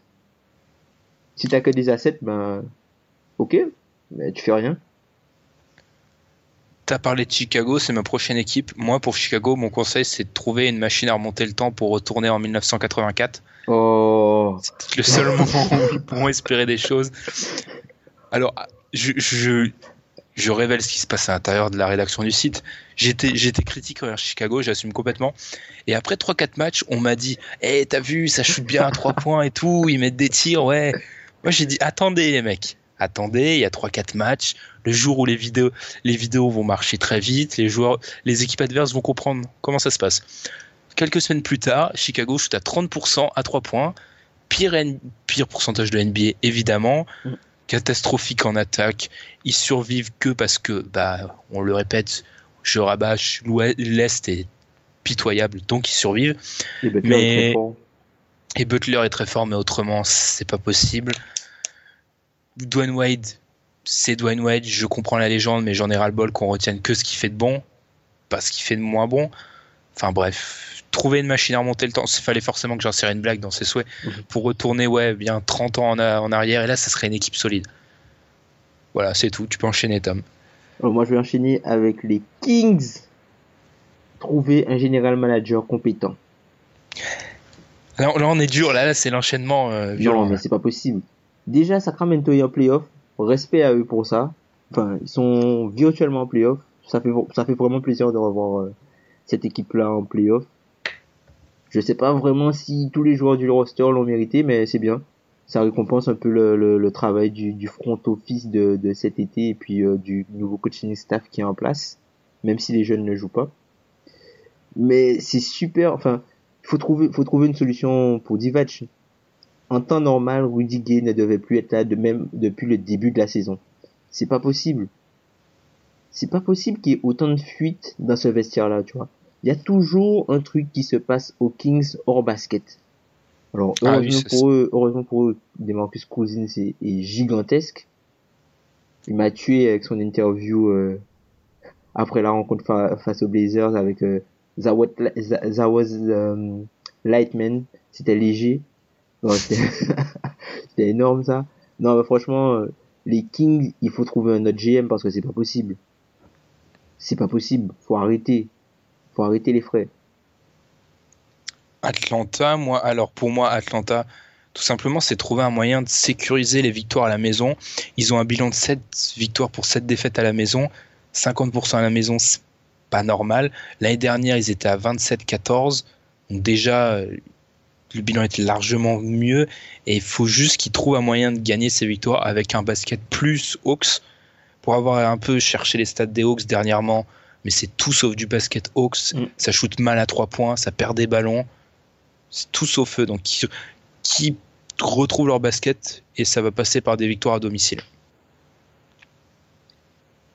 Si t'as que des assets, ben ok, mais tu fais rien. T'as parlé de Chicago, c'est ma prochaine équipe. Moi, pour Chicago, mon conseil, c'est de trouver une machine à remonter le temps pour retourner en 1984. Oh, C'est peut-être le seul moment où ils pourront espérer des choses. Alors, je, je, je révèle ce qui se passe à l'intérieur de la rédaction du site. J'étais, j'étais critique envers Chicago, j'assume complètement. Et après 3-4 matchs, on m'a dit Eh, t'as vu, ça shoot bien à 3 points et tout, ils mettent des tirs, ouais. Moi, j'ai dit Attendez, les mecs, attendez, il y a 3-4 matchs. Le jour où les vidéos, les vidéos vont marcher très vite, les joueurs, les équipes adverses vont comprendre comment ça se passe. Quelques semaines plus tard, Chicago shoot à 30% à 3 points. Pire, N- pire pourcentage de NBA, évidemment. Mm. Catastrophique en attaque. Ils survivent que parce que, bah, on le répète, je rabâche, l'Est est pitoyable, donc ils survivent. et Butler Mais- est très fort. Et Butler est très fort, mais autrement, c'est pas possible. Dwayne Wade, c'est Dwayne Wade, je comprends la légende, mais j'en ai ras-le-bol qu'on retienne que ce qu'il fait de bon, pas ce qu'il fait de moins bon. Enfin bref, trouver une machine à remonter le temps, il fallait forcément que j'insère une blague dans ses souhaits, Mhm. pour retourner, ouais, bien 30 ans en, arrière, et là, ça serait une équipe solide. Voilà, c'est tout. Tu peux enchaîner, Tom. Alors, moi, je vais enchaîner avec les Kings. Trouver un général manager compétent. Là, là, on est dur. Là, là c'est l'enchaînement euh, violent. Non, mais c'est pas possible. Déjà, Sacramento est en playoff. Respect à eux pour ça. Enfin, ils sont virtuellement en playoff. Ça fait, ça fait vraiment plaisir de revoir euh, cette équipe-là en playoff. Je sais pas vraiment si tous les joueurs du roster l'ont mérité, mais c'est bien. Ça récompense un peu le, le, travail du, du, front office de, de cet été et puis euh, du nouveau coaching staff qui est en place, même si les jeunes ne jouent pas. Mais c'est super. Enfin, faut trouver, faut trouver une solution pour Divac. En temps normal, Rudy Gay ne devait plus être là de même depuis le début de la saison. C'est pas possible. C'est pas possible qu'il y ait autant de fuites dans ce vestiaire-là, tu vois. Il y a toujours un truc qui se passe aux Kings hors basket. Alors, heureusement, Ah oui, pour, eux, heureusement pour eux, Demarcus Cousins est, est gigantesque. Il m'a tué avec son interview euh, après la rencontre fa- face aux Blazers avec euh, Zawad, Za- Zawaz euh, Lightman. C'était léger. C'était énorme ça. Non, mais franchement, euh, les Kings, il faut trouver un autre GM parce que c'est pas possible. C'est pas possible. Faut arrêter. Faut arrêter les frais. Atlanta, moi, alors pour moi, Atlanta, tout simplement, c'est trouver un moyen de sécuriser les victoires à la maison. Ils ont un bilan de 7 victoires pour 7 défaites à la maison. 50% à la maison, c'est pas normal. L'année dernière, ils étaient à 27-14. Donc déjà, euh, le bilan était largement mieux. Et il faut juste qu'ils trouvent un moyen de gagner ces victoires avec un basket plus Hawks. Pour avoir un peu cherché les stats des Hawks dernièrement, mais c'est tout sauf du basket Hawks. Mm. Ça shoot mal à 3 points, ça perd des ballons. C'est tout sauf eux. Donc, qui, qui retrouvent leur basket et ça va passer par des victoires à domicile.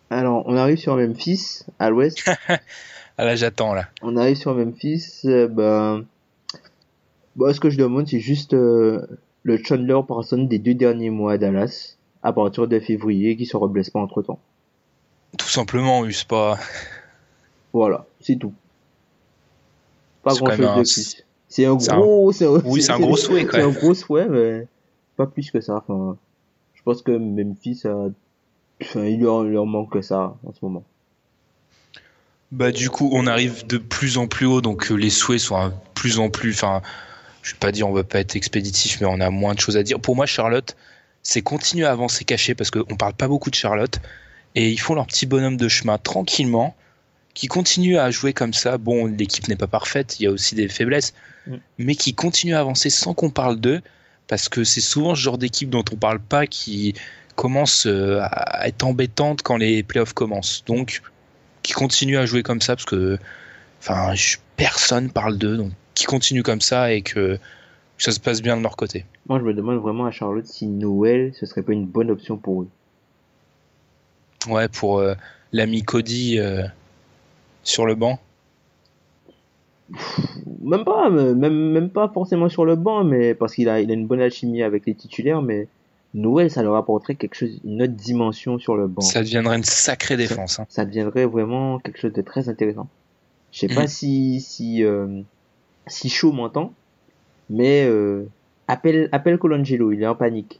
Alors, on arrive sur Memphis, à l'ouest. Ah là, j'attends là. on arrive sur Memphis. euh, ben, bon, ce que je demande, c'est juste euh, le Chandler Parson des deux derniers mois à Dallas, à partir de février, qui se reblesse pas entre temps. Tout simplement, c'est pas. Voilà, c'est tout. Pas grand chose de un- plus. C'est un un- gros, c'est un, Oui, c'est un gros souhait, C'est un gros souhait, mais pas plus que ça. Enfin, je pense que Memphis a, enfin, il leur, leur manque que ça en ce moment. Bah, du coup, on arrive de plus en plus haut, donc euh, les souhaits sont de plus en plus. Enfin, je vais pas dire on va pas être expéditif, mais on a moins de choses à dire. Pour moi, Charlotte, c'est continuer à avancer caché parce qu'on parle pas beaucoup de Charlotte et ils font leur petit bonhomme de chemin tranquillement, qui continuent à jouer comme ça. Bon, l'équipe n'est pas parfaite, il y a aussi des faiblesses, Mm. mais qui continuent à avancer sans qu'on parle d'eux parce que c'est souvent ce genre d'équipe dont on parle pas qui commence euh, à être embêtante quand les playoffs commencent. Donc, qui continuent à jouer comme ça parce que enfin personne parle d'eux donc qui continuent comme ça et que ça se passe bien de leur côté Moi, je me demande vraiment à Charlotte si Noël, ce serait pas une bonne option pour eux. ouais pour euh, l'ami Cody euh, sur le banc Même pas, mais- même, même pas forcément sur le banc, mais parce qu'il a, il a une bonne alchimie avec les titulaires, mais Noël, ça leur apporterait quelque chose, une autre dimension sur le banc. ça deviendrait une sacrée défense hein. Ça deviendrait vraiment quelque chose de très intéressant. Je sais pas Mhm. si, si, euh, si chaud m'entend, mais, euh, appelle, appelle Colangelo, il est en panique.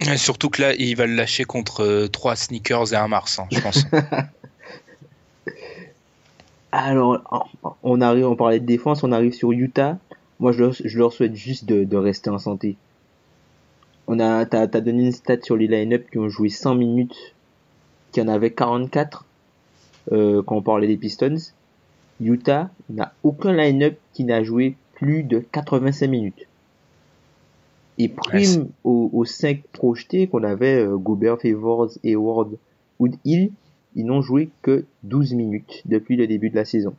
Et surtout que là il va le lâcher contre euh, trois sneakers et un Mars hein, je pense Alors, on- arrive, on parlait de défense, on arrive sur Utah. Moi, je leur, je leur souhaite juste de, de rester en santé. On a, t'as, t'as donné une stat sur les line-up qui ont joué 100 minutes, qui en avait 44, euh, quand on parlait des Pistons. Utah n'a aucun line-up qui n'a joué plus de 85 minutes. Et prime aux, aux 5 projetés qu'on avait, euh, Gobert, Favors, Hayward, Wood Hill, ils n'ont joué que 12 minutes depuis le début de la saison.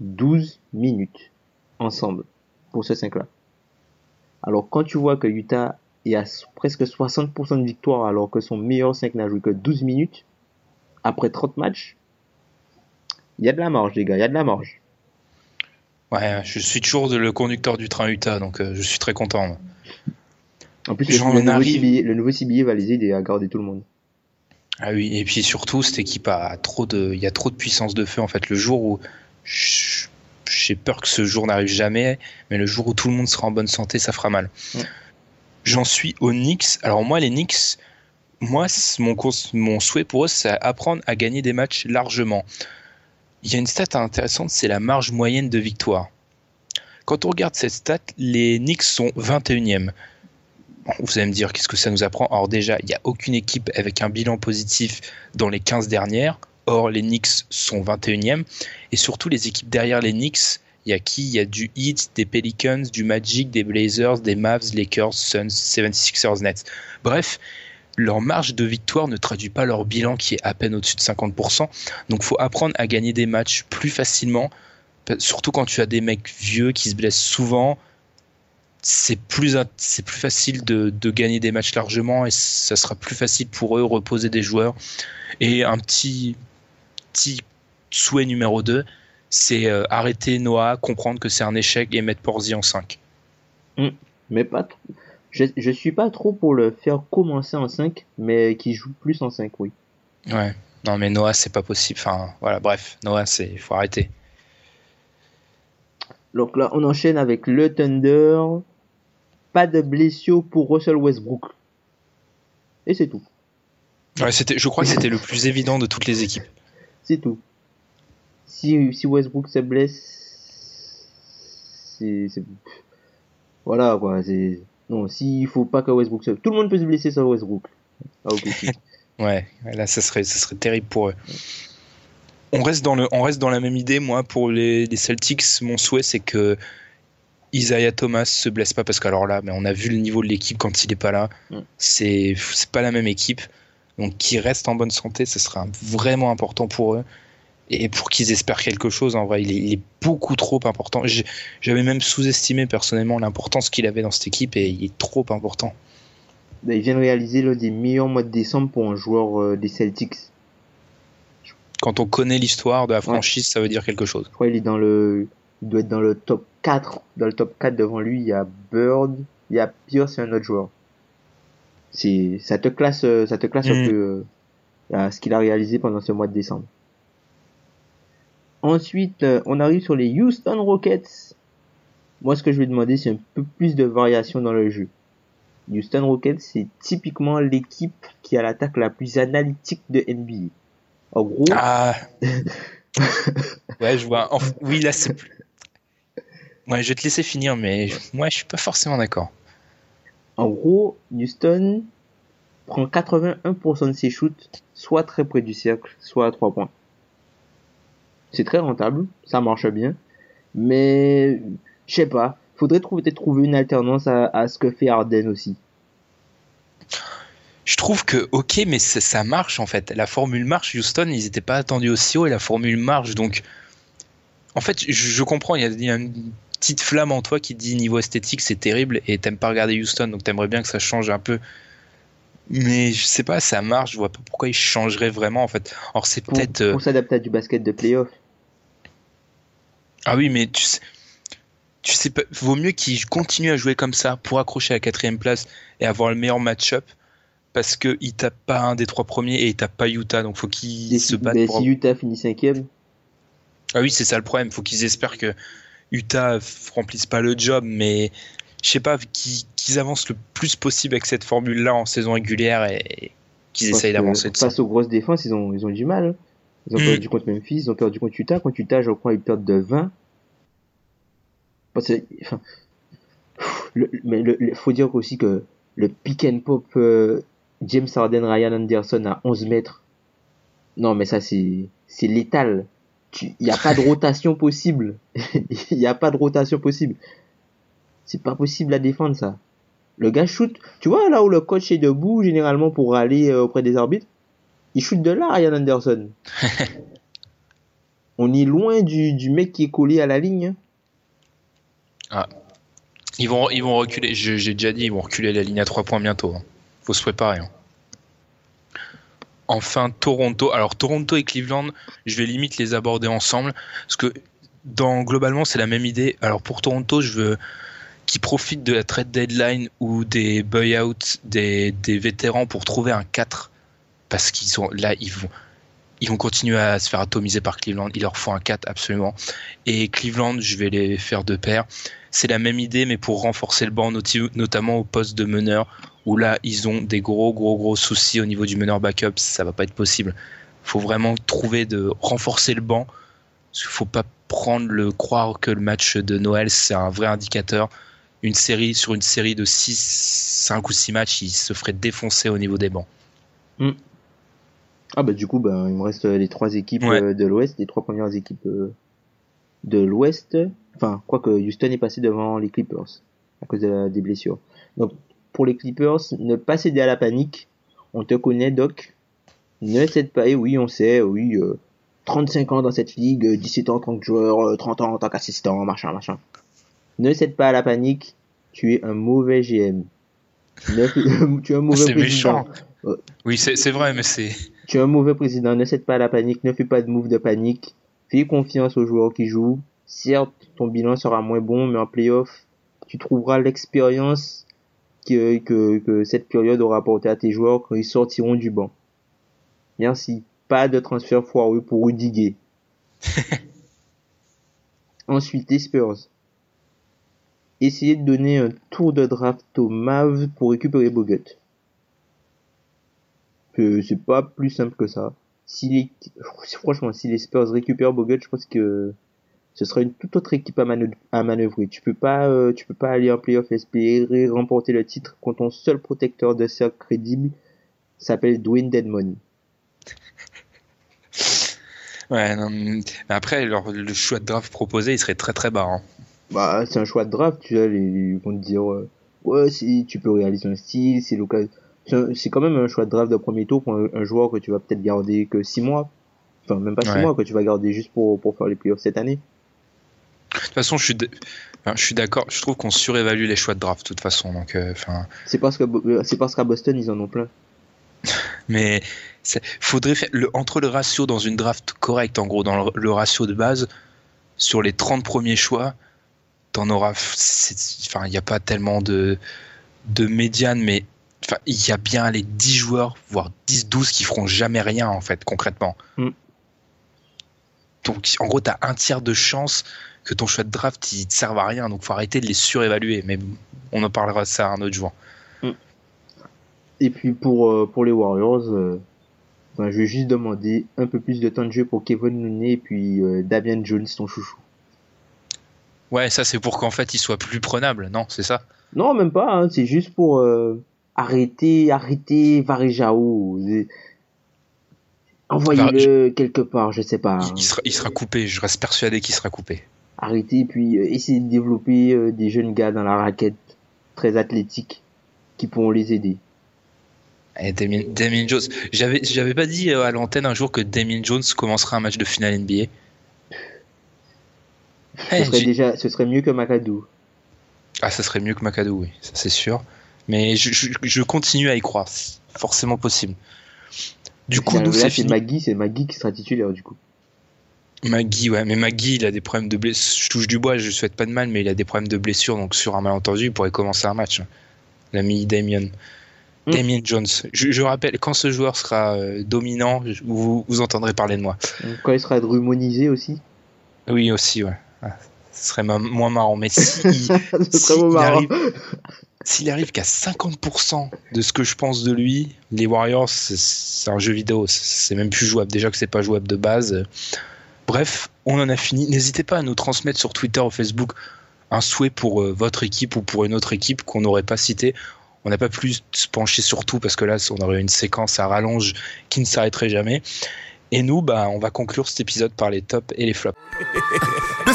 12 minutes ensemble pour ce 5 là. Alors quand tu vois que Utah est à presque 60% de victoire alors que son meilleur 5 n'a joué que 12 minutes après 30 matchs, il y a de la marge les gars, il y a de la marge. ouais je suis toujours le conducteur du train Utah donc euh, je suis très content moi. En plus, le, nouveau arrive. CBA, le nouveau CBA va les aider à garder tout le monde. Ah oui, et puis surtout, cette équipe a trop de, il y a trop de puissance de feu en fait. Le jour où j'ai peur que ce jour n'arrive jamais, mais le jour où tout le monde sera en bonne santé, ça fera mal. Ouais. J'en suis aux Knicks. Alors moi, les Knicks, Moi, mon, mon souhait pour eux, c'est apprendre à gagner des matchs largement. Il y a une stat intéressante, c'est la marge moyenne de victoire. Quand on regarde cette stat, les Knicks sont 21e. Bon, Vous allez me dire, qu'est-ce que ça nous apprend? Alors déjà, il n'y a aucune équipe avec un bilan positif dans les 15 dernières. Or, les Knicks sont 21e. Et surtout, les équipes derrière les Knicks, il y a qui? Il y a du Heat, des Pelicans, du Magic, des Blazers, des Mavs, Lakers, Suns, 76ers, Nets. Bref, leur marge de victoire ne traduit pas leur bilan qui est à peine au-dessus de 50%. Donc, faut apprendre à gagner des matchs plus facilement, surtout quand tu as des mecs vieux qui se blessent souvent. C'est plus, c'est plus facile de, gagner des matchs largement et ça sera plus facile pour eux reposer des joueurs. Et un petit, petit souhait numéro 2, c'est euh, arrêter Noah, comprendre que c'est un échec et mettre Porzi en 5. Mais pas trop. Je, je suis pas trop pour le faire commencer en 5, mais qui joue plus en 5, oui. Ouais. Non mais Noah c'est pas possible. Enfin voilà bref Noah c'est faut arrêter. Donc là, on enchaîne avec le Thunder. Pas de blessure pour Russell Westbrook. Et c'est tout. Ouais, c'était je crois que c'était le plus évident de toutes les équipes. C'est tout. Si, si Westbrook se blesse, c'est- voilà quoi. C'est non. S'il faut pas que Westbrook se, tout le monde peut se blesser sur Westbrook. Ah. Ouais, là ça serait ça serait terrible pour eux. On reste dans le on reste dans la même idée moi pour les, les Celtics mon souhait c'est que Isaiah Thomas se blesse pas parce qu'alors là mais on a vu le niveau de l'équipe quand il est pas là Mm. c'est c'est pas la même équipe donc qu'il reste en bonne santé ce sera vraiment important pour eux et pour qu'ils espèrent quelque chose en vrai il est, il est beaucoup trop important j'avais même sous-estimé personnellement l'importance qu'il avait dans cette équipe et il est trop important Ben, il vient de réaliser l'un des meilleurs mois de décembre pour un joueur euh, des Celtics. quand on connaît l'histoire de la franchise ça veut dire quelque chose Je crois qu'il est dans le, il doit être dans le top 4. Dans le top 4 devant lui, il y a Bird, il y a Pierce et un autre joueur. C'est, ça te classe, euh, ça te classe un Mm. peu euh, à ce qu'il a réalisé pendant ce mois de décembre. Ensuite, euh, on arrive sur les Houston Rockets. Moi, ce que je vais demander, c'est un peu plus de variation dans le jeu. Houston Rockets, c'est typiquement l'équipe qui a l'attaque la plus analytique de NBA. En gros, Ah. ouais, je vois. Oui, là, c'est plus. Ouais, je vais te laisser finir, mais moi, je suis pas forcément d'accord. En gros, Houston prend 81% de ses shoots, soit très près du cercle, soit à 3 points. C'est très rentable, ça marche bien, mais je sais pas, faudrait trouver- peut-être trouver une alternance à, à ce que fait Harden aussi. Je trouve que, ok, mais ça, marche en fait. La formule marche. Houston, ils étaient pas attendus aussi haut et la formule marche. Donc, en fait, je, je comprends. Il y, a, il y a une petite flamme en toi qui dit niveau esthétique, c'est terrible et t'aimes pas regarder Houston. Donc, t'aimerais bien que ça change un peu. Mais je sais pas, ça marche. Je vois pas pourquoi ils changeraient vraiment en fait. Or, c'est peut-être. euh, pour s'adapter à du basket de playoff. Ah oui, mais tu sais, tu sais pas, vaut mieux qu'ils continuent à jouer comme ça pour accrocher à la quatrième place et avoir le meilleur match-up parce qu'ils tapent pas un des trois premiers et ils tapent pas Utah, donc faut qu'ils se battent pour. si Utah finit cinquième, Ah oui, c'est ça le problème, faut qu'ils espèrent que Utah remplisse pas le job, mais je sais pas, qu'ils avancent le plus possible avec cette formule-là en saison régulière et qu'ils essayent d'avancer de ça. face aux grosses défenses, ils ont, ils ont du mal. hein. Ils ont Mm. perdu contre Memphis, ils ont perdu contre Utah. Contre Utah, je crois, ils perdent de 20. Parce que, enfin, le, mais le, le- faut dire aussi que le pick and pop euh, James Harden, Ryan Anderson à 11 mètres. Non, mais ça, c'est, c'est létal. Il n'y a pas de rotation possible. Il n'y a pas de rotation possible. C'est pas possible à défendre, ça. Le gars shoot. Tu vois, là où le coach est debout, généralement, pour aller euh, auprès des arbitres, il shoot de là, Ryan Anderson. On est loin du, du mec qui est collé à la ligne. hein. Ah. Ils vont, ils vont reculer, j'ai déjà dit, ils vont reculer la ligne à 3 points bientôt. hein. Faut se préparer. hein. Enfin, Toronto. Alors, Toronto et Cleveland, je vais limite les aborder ensemble. Parce que, globalement, c'est la même idée. Alors, pour Toronto, je veux qu'ils profitent de la trade deadline ou des buyouts des, des vétérans pour trouver un 4. Parce qu'ils sont là, ils vont, ils vont continuer à se faire atomiser par Cleveland. Il leur faut un 4 absolument. Et Cleveland, je vais les faire de pair. C'est la même idée, mais pour renforcer le banc, notamment au poste de meneur. où là, ils ont des gros, gros, gros soucis au niveau du meneur backup. Ça va pas être possible. faut vraiment trouver de renforcer le banc. Parce qu'il faut pas prendre le croire que le match de Noël, c'est un vrai indicateur. Une série, sur une série de 6, 5 ou 6 matchs, il se ferait défoncer au niveau des bancs. Ah bah du coup, bah, il me reste les trois équipes Ouais. euh, de l'Ouest, les trois premières équipes euh, de l'Ouest. Enfin, quoique Houston est passé devant les Clippers à cause de la- des blessures. Donc pour les Clippers, ne pas céder à la panique. On te connaît, Doc. Ne cède pas. Et oui, on sait, oui, euh, 35 ans dans cette ligue, euh, 17 ans en tant que joueur, euh, 30 ans en tant qu'assistant, machin, machin. Ne cède pas à la panique. Tu es un mauvais GM. Ne- tu es un mauvais C'est président. méchant. Oui, c'est c'est vrai, mais c'est. Tu es un mauvais président, ne cède pas à la panique, ne fais pas de move de panique, fais confiance aux joueurs qui jouent. Certes, ton bilan sera moins bon, mais en playoff, tu trouveras l'expérience que, que, que cette période aura apporté à tes joueurs quand ils sortiront du banc. Merci. Pas de transfert foireux pour Rudy Gay. Ensuite, les Spurs. Essayez de donner un tour de draft aux Mavs pour récupérer Bogut que c'est pas plus simple que ça. Si les, franchement, si les Spurs récupèrent Bogut, je pense que ce sera une toute autre équipe à, manœuvrer. À manœuvrer. Tu peux pas, euh, tu peux pas aller en playoff espérer remporter le titre quand ton seul protecteur de cercle crédible s'appelle Dwayne Dedmon. Ouais, non, mais après, leur- le choix de draft proposé, il serait très très bas. hein. Bah, c'est un choix de draft, tu vois, les- ils vont te dire, euh, ouais, si tu peux réaliser un style, c'est l'occasion. C'est quand même un choix de draft de premier tour pour un, un joueur que tu vas peut-être garder que 6 mois. Enfin, même pas 6 Ouais. mois, que tu vas garder juste pour, pour faire les playoffs cette année. De toute façon, je suis, d- enfin, je suis d'accord. Je trouve qu'on surévalue les choix de draft de toute façon. Donc, euh, enfin, C'est parce que, Bo- c'est parce qu'à Boston, ils en ont plein. mais faudrait faire le, entre le ratio dans une draft correcte, en gros, dans le, le ratio de base, sur les 30 premiers choix, t'en auras. Enfin, il n'y a pas tellement de, de médiane, mais enfin, il y a bien les 10 joueurs, voire 10-12 qui feront jamais rien, en fait, concrètement. Mm. Donc, en gros, t'as un tiers de chance que ton choix de draft il te serve à rien. Donc, faut arrêter de les surévaluer. Mais on en parlera de ça un autre jour. Et puis pour, euh, pour les Warriors, euh, ben, je vais juste demander un peu plus de temps de jeu pour Kevin Looney et puis euh, Damian Jones, ton chouchou. Ouais, ça c'est pour qu'en fait il soit plus prenable, non C'est ça Non, même pas, hein, c'est juste pour arrêter, arrêter Varejao. Envoyez-le quelque part, je sais pas. il, sera, il sera coupé, je reste persuadé qu'il sera coupé. Arrêter et puis euh, essayer de développer euh, des jeunes gars dans la raquette très athlétiques qui pourront les aider. Et Damien, Damien Jones, j'avais, j'avais pas dit euh, à l'antenne un jour que Damien Jones commencera un match de finale NBA. Ce Eh, serait déjà, ce serait mieux que McAdoo. Ah, ça serait mieux que McAdoo, oui, ça c'est sûr. Mais je, je, je continue à y croire, c'est forcément possible. Du coup, nous c'est fini. Magui, c'est Magui qui sera titulaire du coup. Magui, ouais, mais Magui, il a des problèmes de blessure. Je touche du bois, je souhaite pas de mal, mais il a des problèmes de blessure, donc sur un malentendu, il pourrait commencer un match. L'ami Damien. Mm. Damien Jones. Je, je rappelle, quand ce joueur sera euh, dominant, vous, vous entendrez parler de moi. Donc, Quand il sera drumonisé aussi. Oui, aussi, ouais. Ah, Ce serait moins marrant, mais si, il marrant. arrive, s'il arrive qu'à 50% de ce que je pense de lui, les Warriors, c'est- un jeu vidéo, c'est- même plus jouable. Déjà que c'est pas jouable de base. Bref, on en a fini. N'hésitez pas à nous transmettre sur Twitter ou Facebook un souhait pour euh, votre équipe ou pour une autre équipe qu'on n'aurait pas cité. On n'a pas plus se pencher sur tout parce que là, on aurait une séquence à rallonge qui ne s'arrêterait jamais. Et nous, bah, on va conclure cet épisode par les tops et les flops.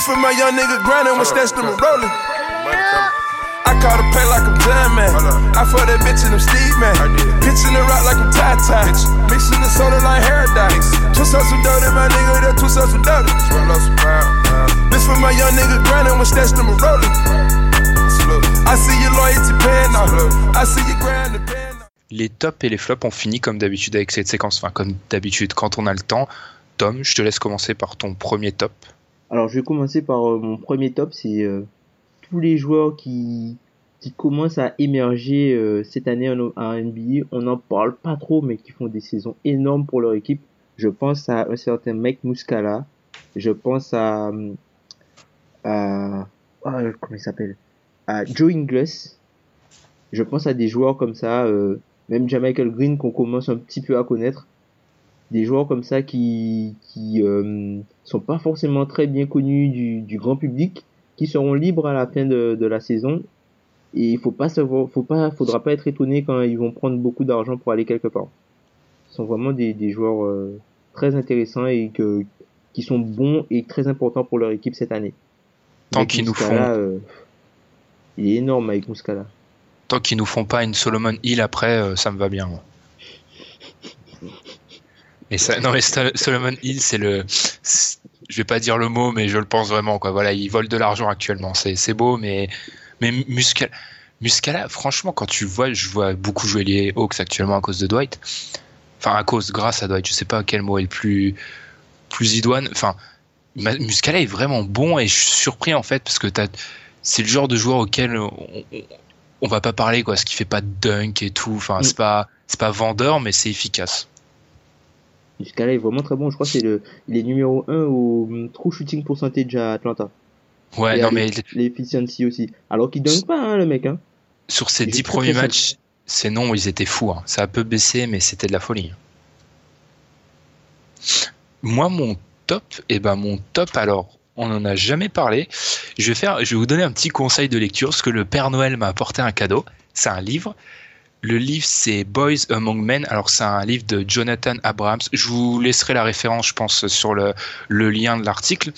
I call the play like I'm man. I fuck that bitch in them Steve man. Pitching the rock like I'm Ty Ty. Mixing the soda like Paradise. Twist up some dirty, my nigga. That twist up some dirty. This for my young nigga grinding when stats them rolling. I see your loyalty paying off. I see you grinding paying off. Les tops et les flops, on finit comme d'habitude avec cette séquence. Enfin, comme d'habitude, quand on a le temps. Tom, je te laisse commencer par ton premier top. Alors je vais commencer par euh, mon premier top, c'est euh, tous les joueurs qui qui commencent à émerger euh, cette année en, NBA. On n'en parle pas trop, mais qui font des saisons énormes pour leur équipe. Je pense à un certain Mike Muscala. Je pense à, à, ah, comment il s'appelle? À Joe Ingles. je pense à des joueurs comme ça, euh, même Jamichael Green qu'on commence un petit peu à connaître, des joueurs comme ça qui qui euh, sont pas forcément très bien connus du, du grand public, qui seront libres à la fin de, de la saison. Et il faut pas savoir, faut pas, faudra pas être étonné quand ils vont prendre beaucoup d'argent pour aller quelque part. Ce sont vraiment des, des joueurs euh, très intéressants et que qui sont bons et très importants pour leur équipe cette année. Tant qu'ils nous font- euh, il est énorme Mike Muscala. Tant qu'ils nous font pas une Solomon Hill après, euh, ça me va bien. moi. Et ça, non mais Solomon Hill, c'est le, je vais pas dire le mot, mais je le pense vraiment quoi. Voilà, il vole de l'argent actuellement. C'est, beau, mais, mais Muscala, Muscala, franchement, quand tu vois, je vois beaucoup jouer les Hawks actuellement à cause de Dwight. Enfin, à cause, grâce à Dwight. Je sais pas quel mot est le plus, plus idoine. Enfin, Muscala est vraiment bon et je suis surpris en fait parce que c'est le genre de joueur auquel on, on- on va pas parler quoi, ce qui fait pas de dunk et tout. Enfin, c'est pas, c'est pas vendeur, mais c'est efficace. Muscala est vraiment très bon. Je crois que c'est le, il est numéro 1 au hum, true shooting percentage à Atlanta. Ouais, Et non mais l'e- l'efficiency aussi. Alors qu'il dunk pas, hein, le mec, hein. sur Il dix très, premiers très matchs, ces noms ils étaient fous. hein. Ça a peu baissé, mais c'était de la folie. Moi, mon top, et ben mon top alors. On n'en a jamais parlé. Je vais faire, je vais vous donner un petit conseil de lecture parce que le Père Noël m'a apporté un cadeau. C'est un livre. Le livre, c'est Boys Among Men. Alors, c'est un livre de Jonathan Abrams. Je vous laisserai la référence, je pense, sur le, lien de l'article.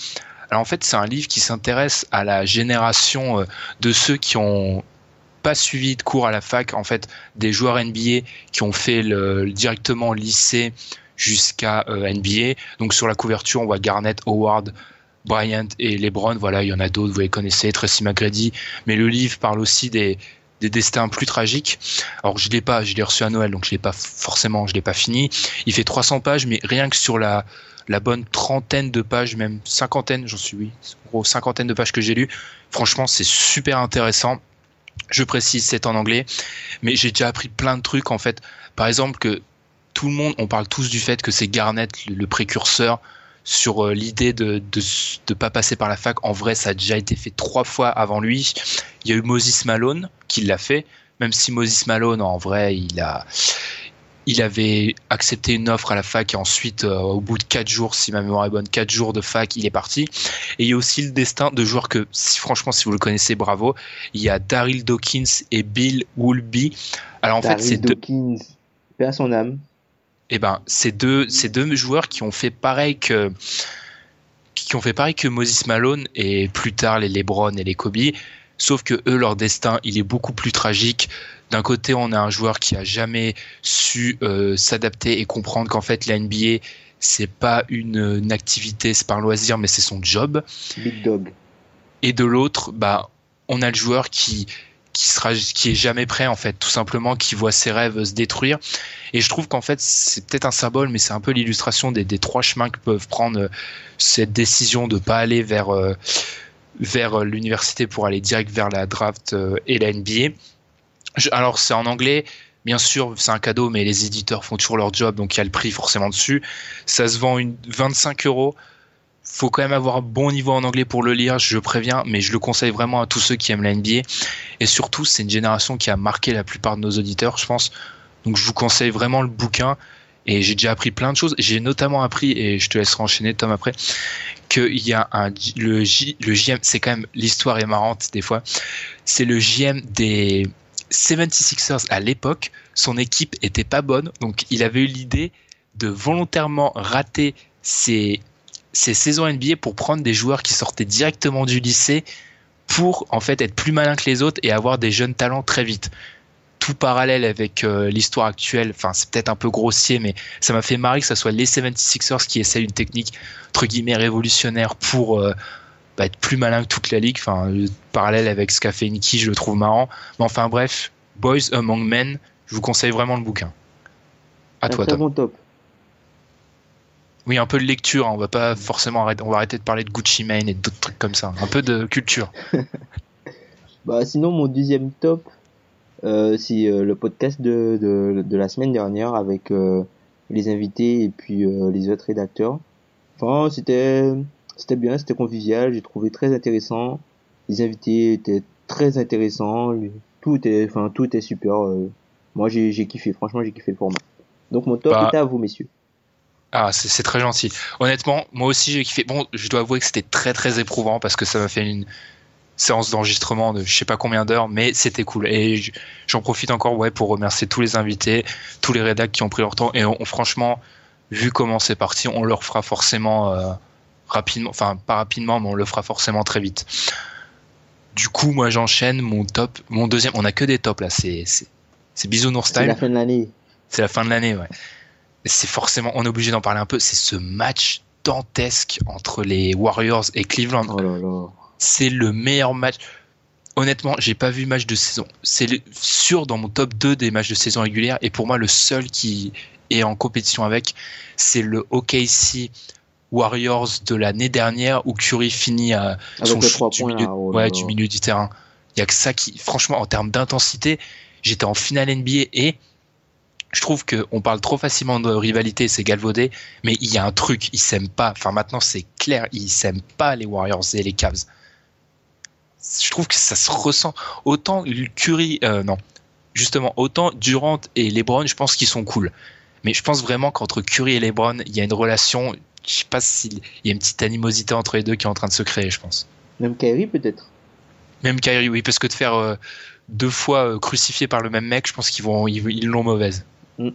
Alors, en fait, c'est un livre qui s'intéresse à la génération euh, de ceux qui ont pas suivi de cours à la fac, en fait, des joueurs NBA qui ont fait directement lycée jusqu'à euh, NBA. Donc, sur la couverture, on voit Garnett, Howard, Bryant et LeBron. Voilà, il y en a d'autres, vous les connaissez, Tracy McGrady. Mais le livre parle aussi des, des destins plus tragiques. Alors je l'ai pas, je l'ai reçu à Noël, donc je l'ai pas forcément, je l'ai pas fini. Il fait 300 pages, mais rien que sur la bonne trentaine de pages, même cinquantaine, j'en suis oui, gros cinquantaine de pages que j'ai lues. Franchement, c'est super intéressant. Je précise, c'est en anglais, mais j'ai déjà appris plein de trucs en fait. Par exemple, que tout le monde, on parle tous du fait que c'est Garnett le précurseur sur euh, l'idée de, de de pas passer par la fac. En vrai, ça a déjà été fait trois fois avant lui. Il y a eu Moses Malone qui l'a fait, même si Moses Malone, en vrai, il a, il avait accepté une offre à la fac et ensuite, euh, au bout de quatre jours, si ma mémoire est bonne, quatre jours de fac, il est parti. Et il y a aussi le destin de joueurs que, si, franchement, si vous le connaissez, bravo. Il y a Daryl Dawkins et Bill Woolby. Alors en fait, Daryl c'est deux, son âme. Eh ben, c'est deux, c'est deux joueurs qui ont fait pareil que, qui ont fait pareil que Moses Malone et plus tard les LeBron et les Kobe. Sauf que eux, leur destin, il est beaucoup plus tragique. D'un côté, on a un joueur qui a jamais su euh, s'adapter et comprendre qu'en fait, la NBA, c'est pas une, une activité, c'est pas un loisir, mais c'est son job. Big Dog. Et de l'autre, bah, on a le joueur qui qui sera qui est jamais prêt en fait, tout simplement, qui voit ses rêves se détruire. Et je trouve qu'en fait, c'est peut-être un symbole, mais c'est un peu l'illustration des, des trois chemins que peuvent prendre euh, cette décision de pas aller vers euh, vers euh, l'université pour aller direct vers la draft et la NBA. Alors c'est en anglais, bien sûr, c'est un cadeau, mais les éditeurs font toujours leur job, donc il y a le prix forcément dessus. Ça se vend une 25 euros. Faut quand même avoir un bon niveau en anglais pour le lire, je préviens, mais je le conseille vraiment à tous ceux qui aiment la NBA. Et surtout, c'est une génération qui a marqué la plupart de nos auditeurs, je pense. Donc je vous conseille vraiment le bouquin. Et j'ai déjà appris plein de choses. J'ai notamment appris, et je te laisserai enchaîner Tom après, qu'il y a un le, J, le JM, c'est quand même l'histoire est marrante des fois. C'est le JM des 76ers à l'époque. Son équipe était pas bonne, donc il avait eu l'idée de volontairement rater ses, ses saisons NBA pour prendre des joueurs qui sortaient directement du lycée pour en fait être plus malin que les autres et avoir des jeunes talents très vite. Tout parallèle avec euh, l'histoire actuelle, enfin c'est peut-être un peu grossier, mais ça m'a fait marrer que ce soit les 76ers qui essaient une technique entre guillemets révolutionnaire pour euh, bah, être plus malin que toute la ligue. Enfin, le parallèle avec ce qu'a fait Nicky, je le trouve marrant. Mais enfin bref, Boys Among Men, je vous conseille vraiment le bouquin. À Un toi, Tom. bon top. Oui, un peu de lecture. hein. On va pas forcément arrêter. On va arrêter de parler de Gucci Mane et d'autres trucs comme ça. Un peu de culture. Bah, sinon, mon deuxième top, euh, c'est euh, le podcast de, de, de la semaine dernière avec euh, les invités et puis euh, les autres rédacteurs. Enfin, c'était c'était bien, c'était convivial, j'ai trouvé très intéressant. Les invités étaient très intéressants, tout est, enfin, tout est super. euh. Moi, j'ai j'ai kiffé. Franchement, j'ai kiffé le format. Donc, mon top Bah, est à vous, messieurs. Ah, c'est c'est très gentil. Honnêtement, moi aussi j'ai kiffé. Bon, je dois avouer que c'était très très éprouvant parce que ça m'a fait une séance d'enregistrement de je sais pas combien d'heures, mais c'était cool. Et j'en profite encore ouais pour remercier tous les invités, tous les rédacs qui ont pris leur temps. Et on, franchement, vu comment c'est parti, on le refera forcément euh, rapidement. Enfin, pas rapidement, mais on le fera forcément très vite. Du coup, moi j'enchaîne mon top, mon deuxième. On a que des tops là. C'est c'est c'est bisounours C'est style. la fin de l'année. C'est la fin de l'année, ouais. C'est forcément, on est obligé d'en parler un peu. C'est ce match dantesque entre les Warriors et Cleveland. Oh. C'est le meilleur match. Honnêtement, j'ai pas vu match de saison. C'est sûr dans mon top 2 des matchs de saison régulière. Et pour moi, le seul qui est en compétition avec, c'est le OKC Warriors de l'année dernière où Curry finit à son shoot trois du points, milieu, là, oh là ouais, là. du milieu du terrain. Il y a que ça qui, franchement, en termes d'intensité, j'étais en finale NBA et je trouve que on parle trop facilement de rivalité, c'est galvaudé, mais il y a un truc, ils s'aiment pas. Enfin, maintenant, c'est clair, ils s'aiment pas les Warriors et les Cavs. Je trouve que ça se ressent. Autant Curry, euh, non, justement, autant Durant et LeBron, je pense qu'ils sont cool. Mais je pense vraiment qu'entre Curry et LeBron, il y a une relation. Je sais pas s'il y a une petite animosité entre les deux qui est en train de se créer, je pense. Même Kyrie, peut-être. Même Kyrie, oui, parce que de faire euh, deux fois euh, crucifié par le même mec, je pense qu'ils vont, ils l'ont mauvaise. Mm.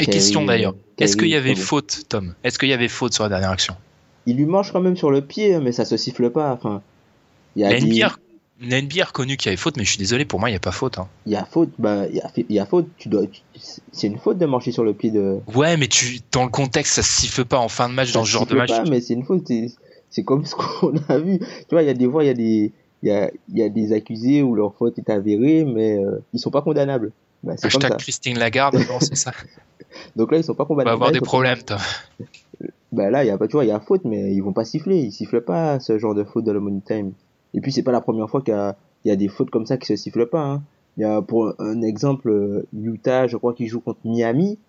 Et question d'ailleurs, euh, est-ce qu'il y avait faute, Tom? Est-ce qu'il y avait faute sur la dernière action? Il lui mange quand même sur le pied, hein, mais ça se siffle pas. Enfin, il y a La des- NBA, la NBA a reconnu qu'il y avait faute, mais je suis désolé, pour moi, il n'y a pas faute. hein. il y a faute. Bah, il y a, y faute. Tu dois. tu- C'est une faute de marcher sur le pied de. Ouais, mais tu, dans le contexte, ça se siffle pas en fin de match, dans ce genre de match. pas, mais c'est une faute. c'est- comme ce qu'on a vu. Tu vois, il y a des fois, il y a des, il y a, y a des accusés où leur faute est avérée, mais euh, ils sont pas condamnables. Bah, comme Hashtag. Christine Lagarde, non, c'est ça. Donc là, ils sont pas On va avoir Là, des problèmes, Tom. Bah là, il y a pas, tu vois, il y a faute, mais ils vont pas siffler. Ils sifflent pas ce genre de faute dans le money time. Et puis c'est pas la première fois qu'il y a, il y a des fautes comme ça qui se sifflent pas. Hein. Il y a pour un exemple, euh, Utah, je crois qu'il joue contre Miami.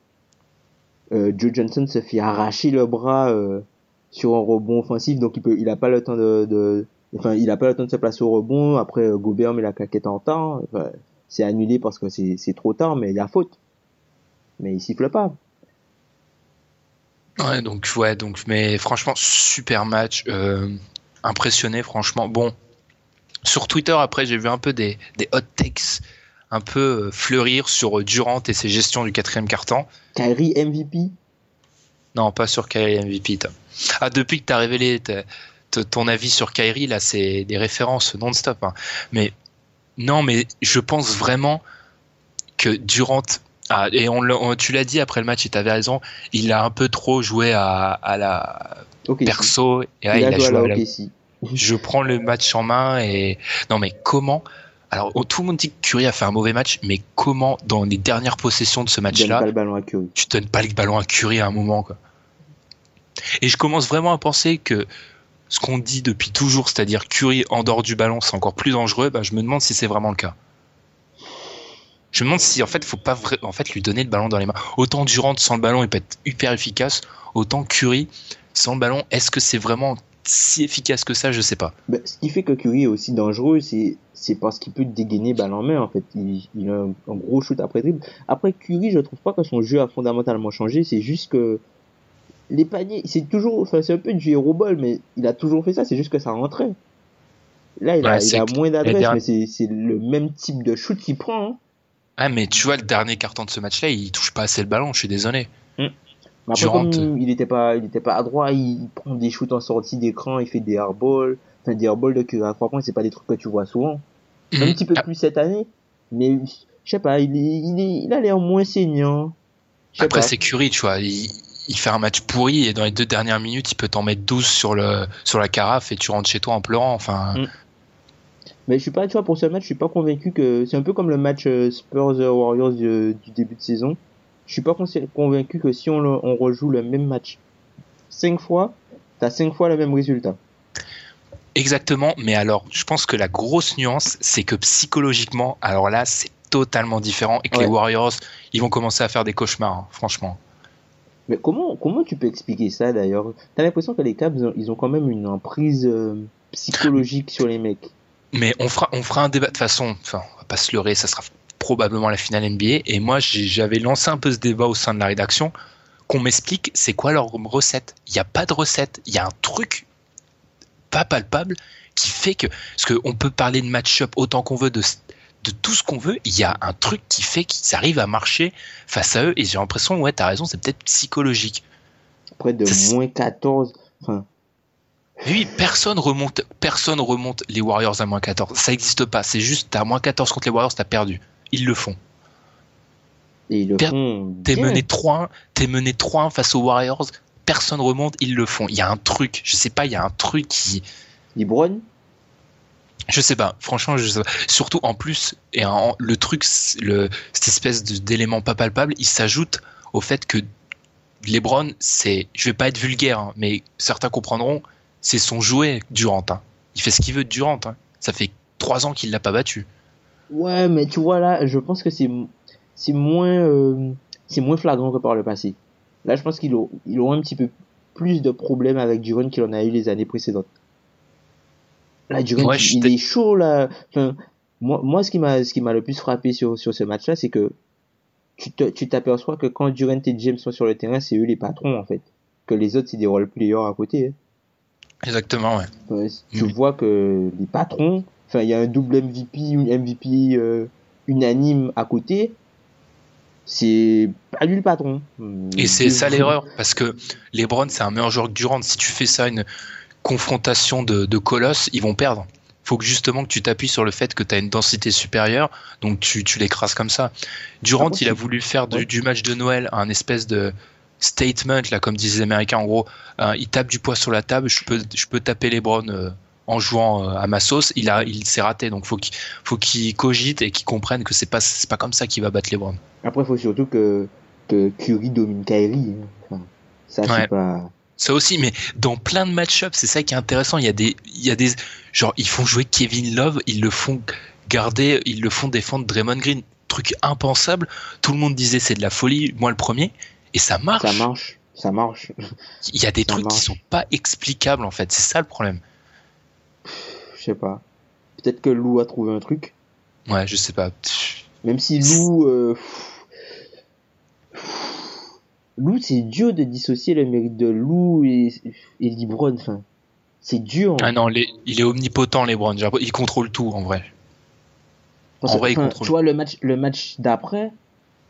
Euh, Joe Johnson se fait arracher le bras euh, sur un rebond offensif, donc il peut, il a pas le temps de, de enfin, il a pas le temps de se placer au rebond. Après, Gobert met la claquette en temps. Enfin, c'est annulé parce que c'est, trop tard, mais il y a faute. Mais il siffle pas. Ouais, donc, ouais, donc, mais franchement, super match. euh, impressionné, franchement. Bon, sur Twitter, après, j'ai vu un peu des, des hot takes un peu euh, fleurir sur Durant et ses gestions du quatrième carton. Kyrie MVP. Non, pas sur Kyrie MVP. Tom. Ah, depuis que tu as révélé ton avis sur Kyrie, là, c'est des références non-stop. hein. Mais non, mais je pense vraiment que Durant. Ah, et on, l'a- on- tu l'as dit après le match, et tu avais raison, il a un peu trop joué à, à la perso. Et Il ouais, a il a joué à joué la à la- OKC. Je prends le match en main et. Non, mais comment. Alors, tout le monde dit que Curry a fait un mauvais match, mais comment, dans les dernières possessions de ce match-là, tu donnes pas le ballon à Curry à un moment, quoi. Et je commence vraiment à penser que ce qu'on dit depuis toujours, c'est-à-dire Curry en dehors du ballon, c'est encore plus dangereux, bah, je me demande si c'est vraiment le cas. Je me demande si, en fait, faut pas en lui donner le ballon dans les mains. Autant Durant sans le ballon, il peut être hyper efficace, autant Curry sans le ballon, est-ce que c'est vraiment si efficace que ça, je sais pas. Ben, ce qui fait que Curry est aussi dangereux, c'est parce qu'il peut dégainer balle en main en fait. Il, a un, un gros shoot après dribble. Après Curry, je trouve pas que son jeu a fondamentalement changé. C'est juste que les paniers, c'est toujours, enfin c'est un peu du hero ball, mais il a toujours fait ça. C'est juste que ça rentrait. Là, il a, il moins d'adresse, derniers- mais c'est le même type de shoot qu'il prend. Hein. Ah, mais tu vois, le dernier carton de ce match-là, il touche pas assez le ballon, je suis désolé. Mais après, Durant, comme il était pas, il était pas adroit, il, il prend des shoots en sortie d'écran, il fait des airballs. Enfin, des airballs de Curry à trois points, c'est pas des trucs que tu vois souvent. un Mhm. petit peu plus cette année, mais je sais pas, il, est, il, est, il a l'air moins saignant. Après, c'est Curry, tu vois. Il, il fait un match pourri et dans les deux dernières minutes, il peut t'en mettre 12 sur, le, sur la carafe et tu rentres chez toi en pleurant. Enfin, Mm. Mais je suis pas, tu vois, pour ce match, je suis pas convaincu que c'est un peu comme le match euh, Spurs euh, Warriors du, du début de saison. Je suis pas con- convaincu que si on, le- on rejoue le même match cinq fois, t'as cinq fois le même résultat. exactement. Mais alors, je pense que la grosse nuance, c'est que psychologiquement, alors là, c'est totalement différent et que les. Warriors, ils vont commencer à faire des cauchemars, hein, franchement. Mais comment, comment tu peux expliquer ça d'ailleurs? T'as l'impression que les Cavs, ils ont, quand même une emprise euh, psychologique sur les mecs. Mais on fera, on fera un débat de façon. Enfin, on va pas se leurrer, ça sera probablement la finale NBA. Et moi, j'avais lancé un peu ce débat au sein de la rédaction, qu'on m'explique c'est quoi leur recette? Il n'y a pas de recette. Il y a un truc pas palpable qui fait que, parce qu'on peut parler de match-up autant qu'on veut, de, de tout ce qu'on veut, il y a un truc qui fait qu'ils arrivent à marcher face à eux. Et j'ai l'impression, ouais, t'as raison, c'est peut-être psychologique. Après de moins 14, enfin, Oui, personne remonte, personne remonte les Warriors à moins 14. Ça n'existe pas. C'est juste, t'as moins 14 contre les Warriors, t'as perdu. Ils le font. ils le Per- font. T'es mené 3-1, t'es mené 3-1 face aux Warriors, personne remonte, ils le font. Il y a un truc, je sais pas, il y a un truc qui. LeBron, Je sais pas, franchement, je sais pas. Surtout en plus, et en- le truc, le, cette espèce d'élément pas palpable, il s'ajoute au fait que LeBron, c'est. Je vais pas être vulgaire, hein, mais certains comprendront, c'est son jouet, Durant. hein. Il fait ce qu'il veut de Durant. hein. Ça fait 3 ans qu'il l'a pas battu. Ouais, mais tu vois là, je pense que c'est moins euh, moins flagrant que par le passé. Là, je pense qu'il aura, un petit peu plus de problèmes avec Duran qu'il en a eu les années précédentes. Là, Duran, Ouais, il, est chaud là. Enfin, moi, moi, ce qui m'a ce qui m'a le plus frappé sur sur ce match-là, c'est que tu te- tu t'aperçois que quand Durant et James sont sur le terrain, c'est eux les patrons en fait. Que les autres, c'est des role players à côté. hein. Exactement, ouais. Enfin, tu Mhm. vois que les patrons, enfin, il y a un double MVP, une MVP euh, unanime à côté. C'est pas lui le patron. Et c'est ça l'erreur, parce que LeBron, c'est un meilleur joueur que Durant. Si tu fais ça une confrontation de, de colosses, ils vont perdre. Faut que justement que tu t'appuies sur le fait que tu as une densité supérieure, donc tu, tu l'écrases comme ça. Durant, Après, il a voulu faire du, du match de Noël un espèce de statement, là, comme disent les Américains, en gros, euh, il tape du poids sur la table, je peux, je peux taper LeBron euh, en jouant euh, à ma sauce, il, a, il s'est raté, donc faut qu'il faut qu'il cogite et qu'il comprenne que c'est pas, c'est pas comme ça qu'il va battre LeBron. Après, il faut surtout que, que Curry domine Kyrie. hein. Enfin, ça, Ouais. c'est pas. Ça aussi, mais dans plein de match-ups, c'est ça qui est intéressant. Il y a des, il y a des, genre, ils font jouer Kevin Love, ils le font garder, ils le font défendre Draymond Green. Truc impensable. Tout le monde disait c'est de la folie, moi le premier. Et ça marche. Ça marche. Ça marche. Il y a des Ça trucs marche. qui sont pas explicables en fait. C'est ça le problème. Je sais pas. Peut-être que Lou a trouvé un truc. Ouais, je sais pas. Même si Lou. euh, Lou, c'est dur de dissocier le mérite de Lou et, et LeBron. Enfin, c'est dur. Ah non, les- il est omnipotent, LeBron. Il contrôle tout en vrai. Parce En vrai, il contrôle. Tu vois, le match, le match d'après,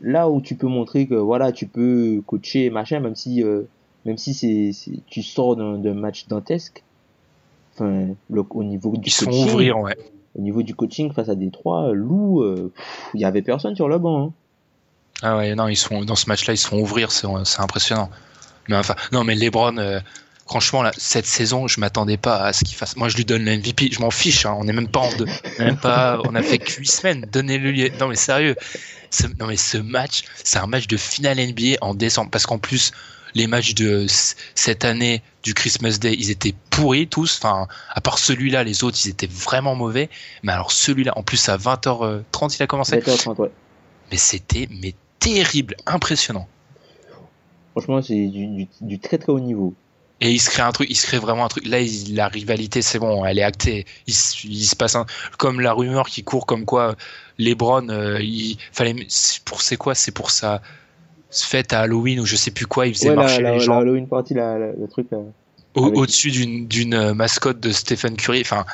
là où tu peux montrer que voilà, tu peux coacher machin, même si, euh, même si c'est, tu sors d'un, match dantesque. Enfin, le, au niveau du Ils coaching, ouvrir, ouais. au niveau du coaching face à Détroit, Lou, euh, il y avait personne sur le banc. Hein. Ah ouais, non, ils sont dans ce match-là, ils se font ouvrir, c'est impressionnant. Mais enfin, non, mais LeBron, euh, franchement, là, cette saison, je m'attendais pas à ce qu'il fasse. Moi, je lui donne le MVP, je m'en fiche. hein, on n'est même pas en deux, même pas, on a fait que 8 semaines. Donnez-le. Non, mais sérieux, ce, non mais ce match, c'est un match de finale NBA en décembre, parce qu'en plus, les matchs de cette année du Christmas Day, ils étaient pourris tous. Enfin, à part celui-là, les autres, ils étaient vraiment mauvais. Mais alors celui-là, en plus à 20h30, il a commencé. 20h30, ouais. Mais c'était mais terrible, impressionnant. Franchement, c'est du, du, du très très haut niveau. Et il se crée un truc, il se crée vraiment un truc. Là, il- la rivalité, c'est bon, elle est actée. Il, se- il se passe un, comme la rumeur qui court, comme quoi LeBron, euh, il fallait, c'est pour c'est quoi, c'est pour sa fête à Halloween ou je sais plus quoi, il faisait Ouais, marcher la, les la gens Halloween party, la, le truc là. avec- au-dessus d'une euh, mascotte de Stephen Curry. Enfin,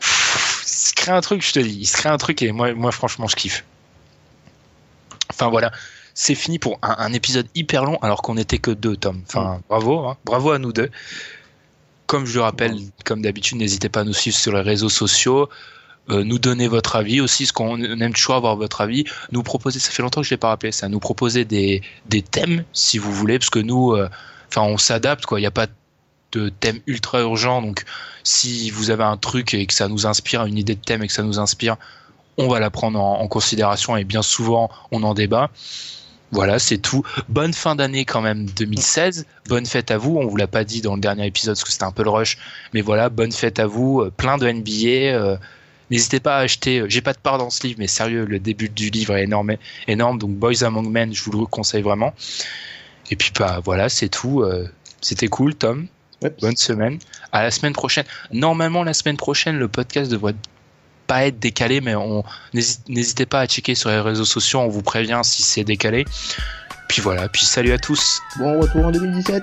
pff, il se crée un truc, je te dis, il se crée un truc et moi, moi franchement, je kiffe. Enfin voilà, c'est fini pour un, un épisode hyper long alors qu'on n'était que deux, Tom. Enfin, bravo, hein. bravo à nous deux. Comme je le rappelle, comme d'habitude, n'hésitez pas à nous suivre sur les réseaux sociaux. euh, nous donner votre avis aussi, ce qu'on aime toujours avoir votre avis. Nous proposer, ça fait longtemps que je l'ai pas rappelé, ça. Nous proposer des, des thèmes, si vous voulez, parce que nous, euh, enfin, on s'adapte, quoi. Il n'y a pas de thème ultra urgent, donc si vous avez un truc et que ça nous inspire, une idée de thème et que ça nous inspire, on va la prendre en, en considération et bien souvent on en débat. Voilà, c'est tout. Bonne fin d'année quand même 2016. Bonne fête à vous. On vous l'a pas dit dans le dernier épisode parce que c'était un peu le rush, mais voilà, bonne fête à vous. Euh, Plein de NBA. euh, N'hésitez pas à acheter. euh, J'ai pas de part dans ce livre, mais sérieux, le début du livre est énorme, énorme. Donc Boys Among Men, je vous le conseille vraiment. Et puis bah voilà, c'est tout. Euh, C'était cool, Tom. Bonne semaine. À la semaine prochaine. Normalement, la semaine prochaine, le podcast devrait être pas être décalé, mais on n'hésite- n'hésitez pas à checker sur les réseaux sociaux, on vous prévient si c'est décalé. Puis voilà, puis salut à tous. Bon retour en 2017.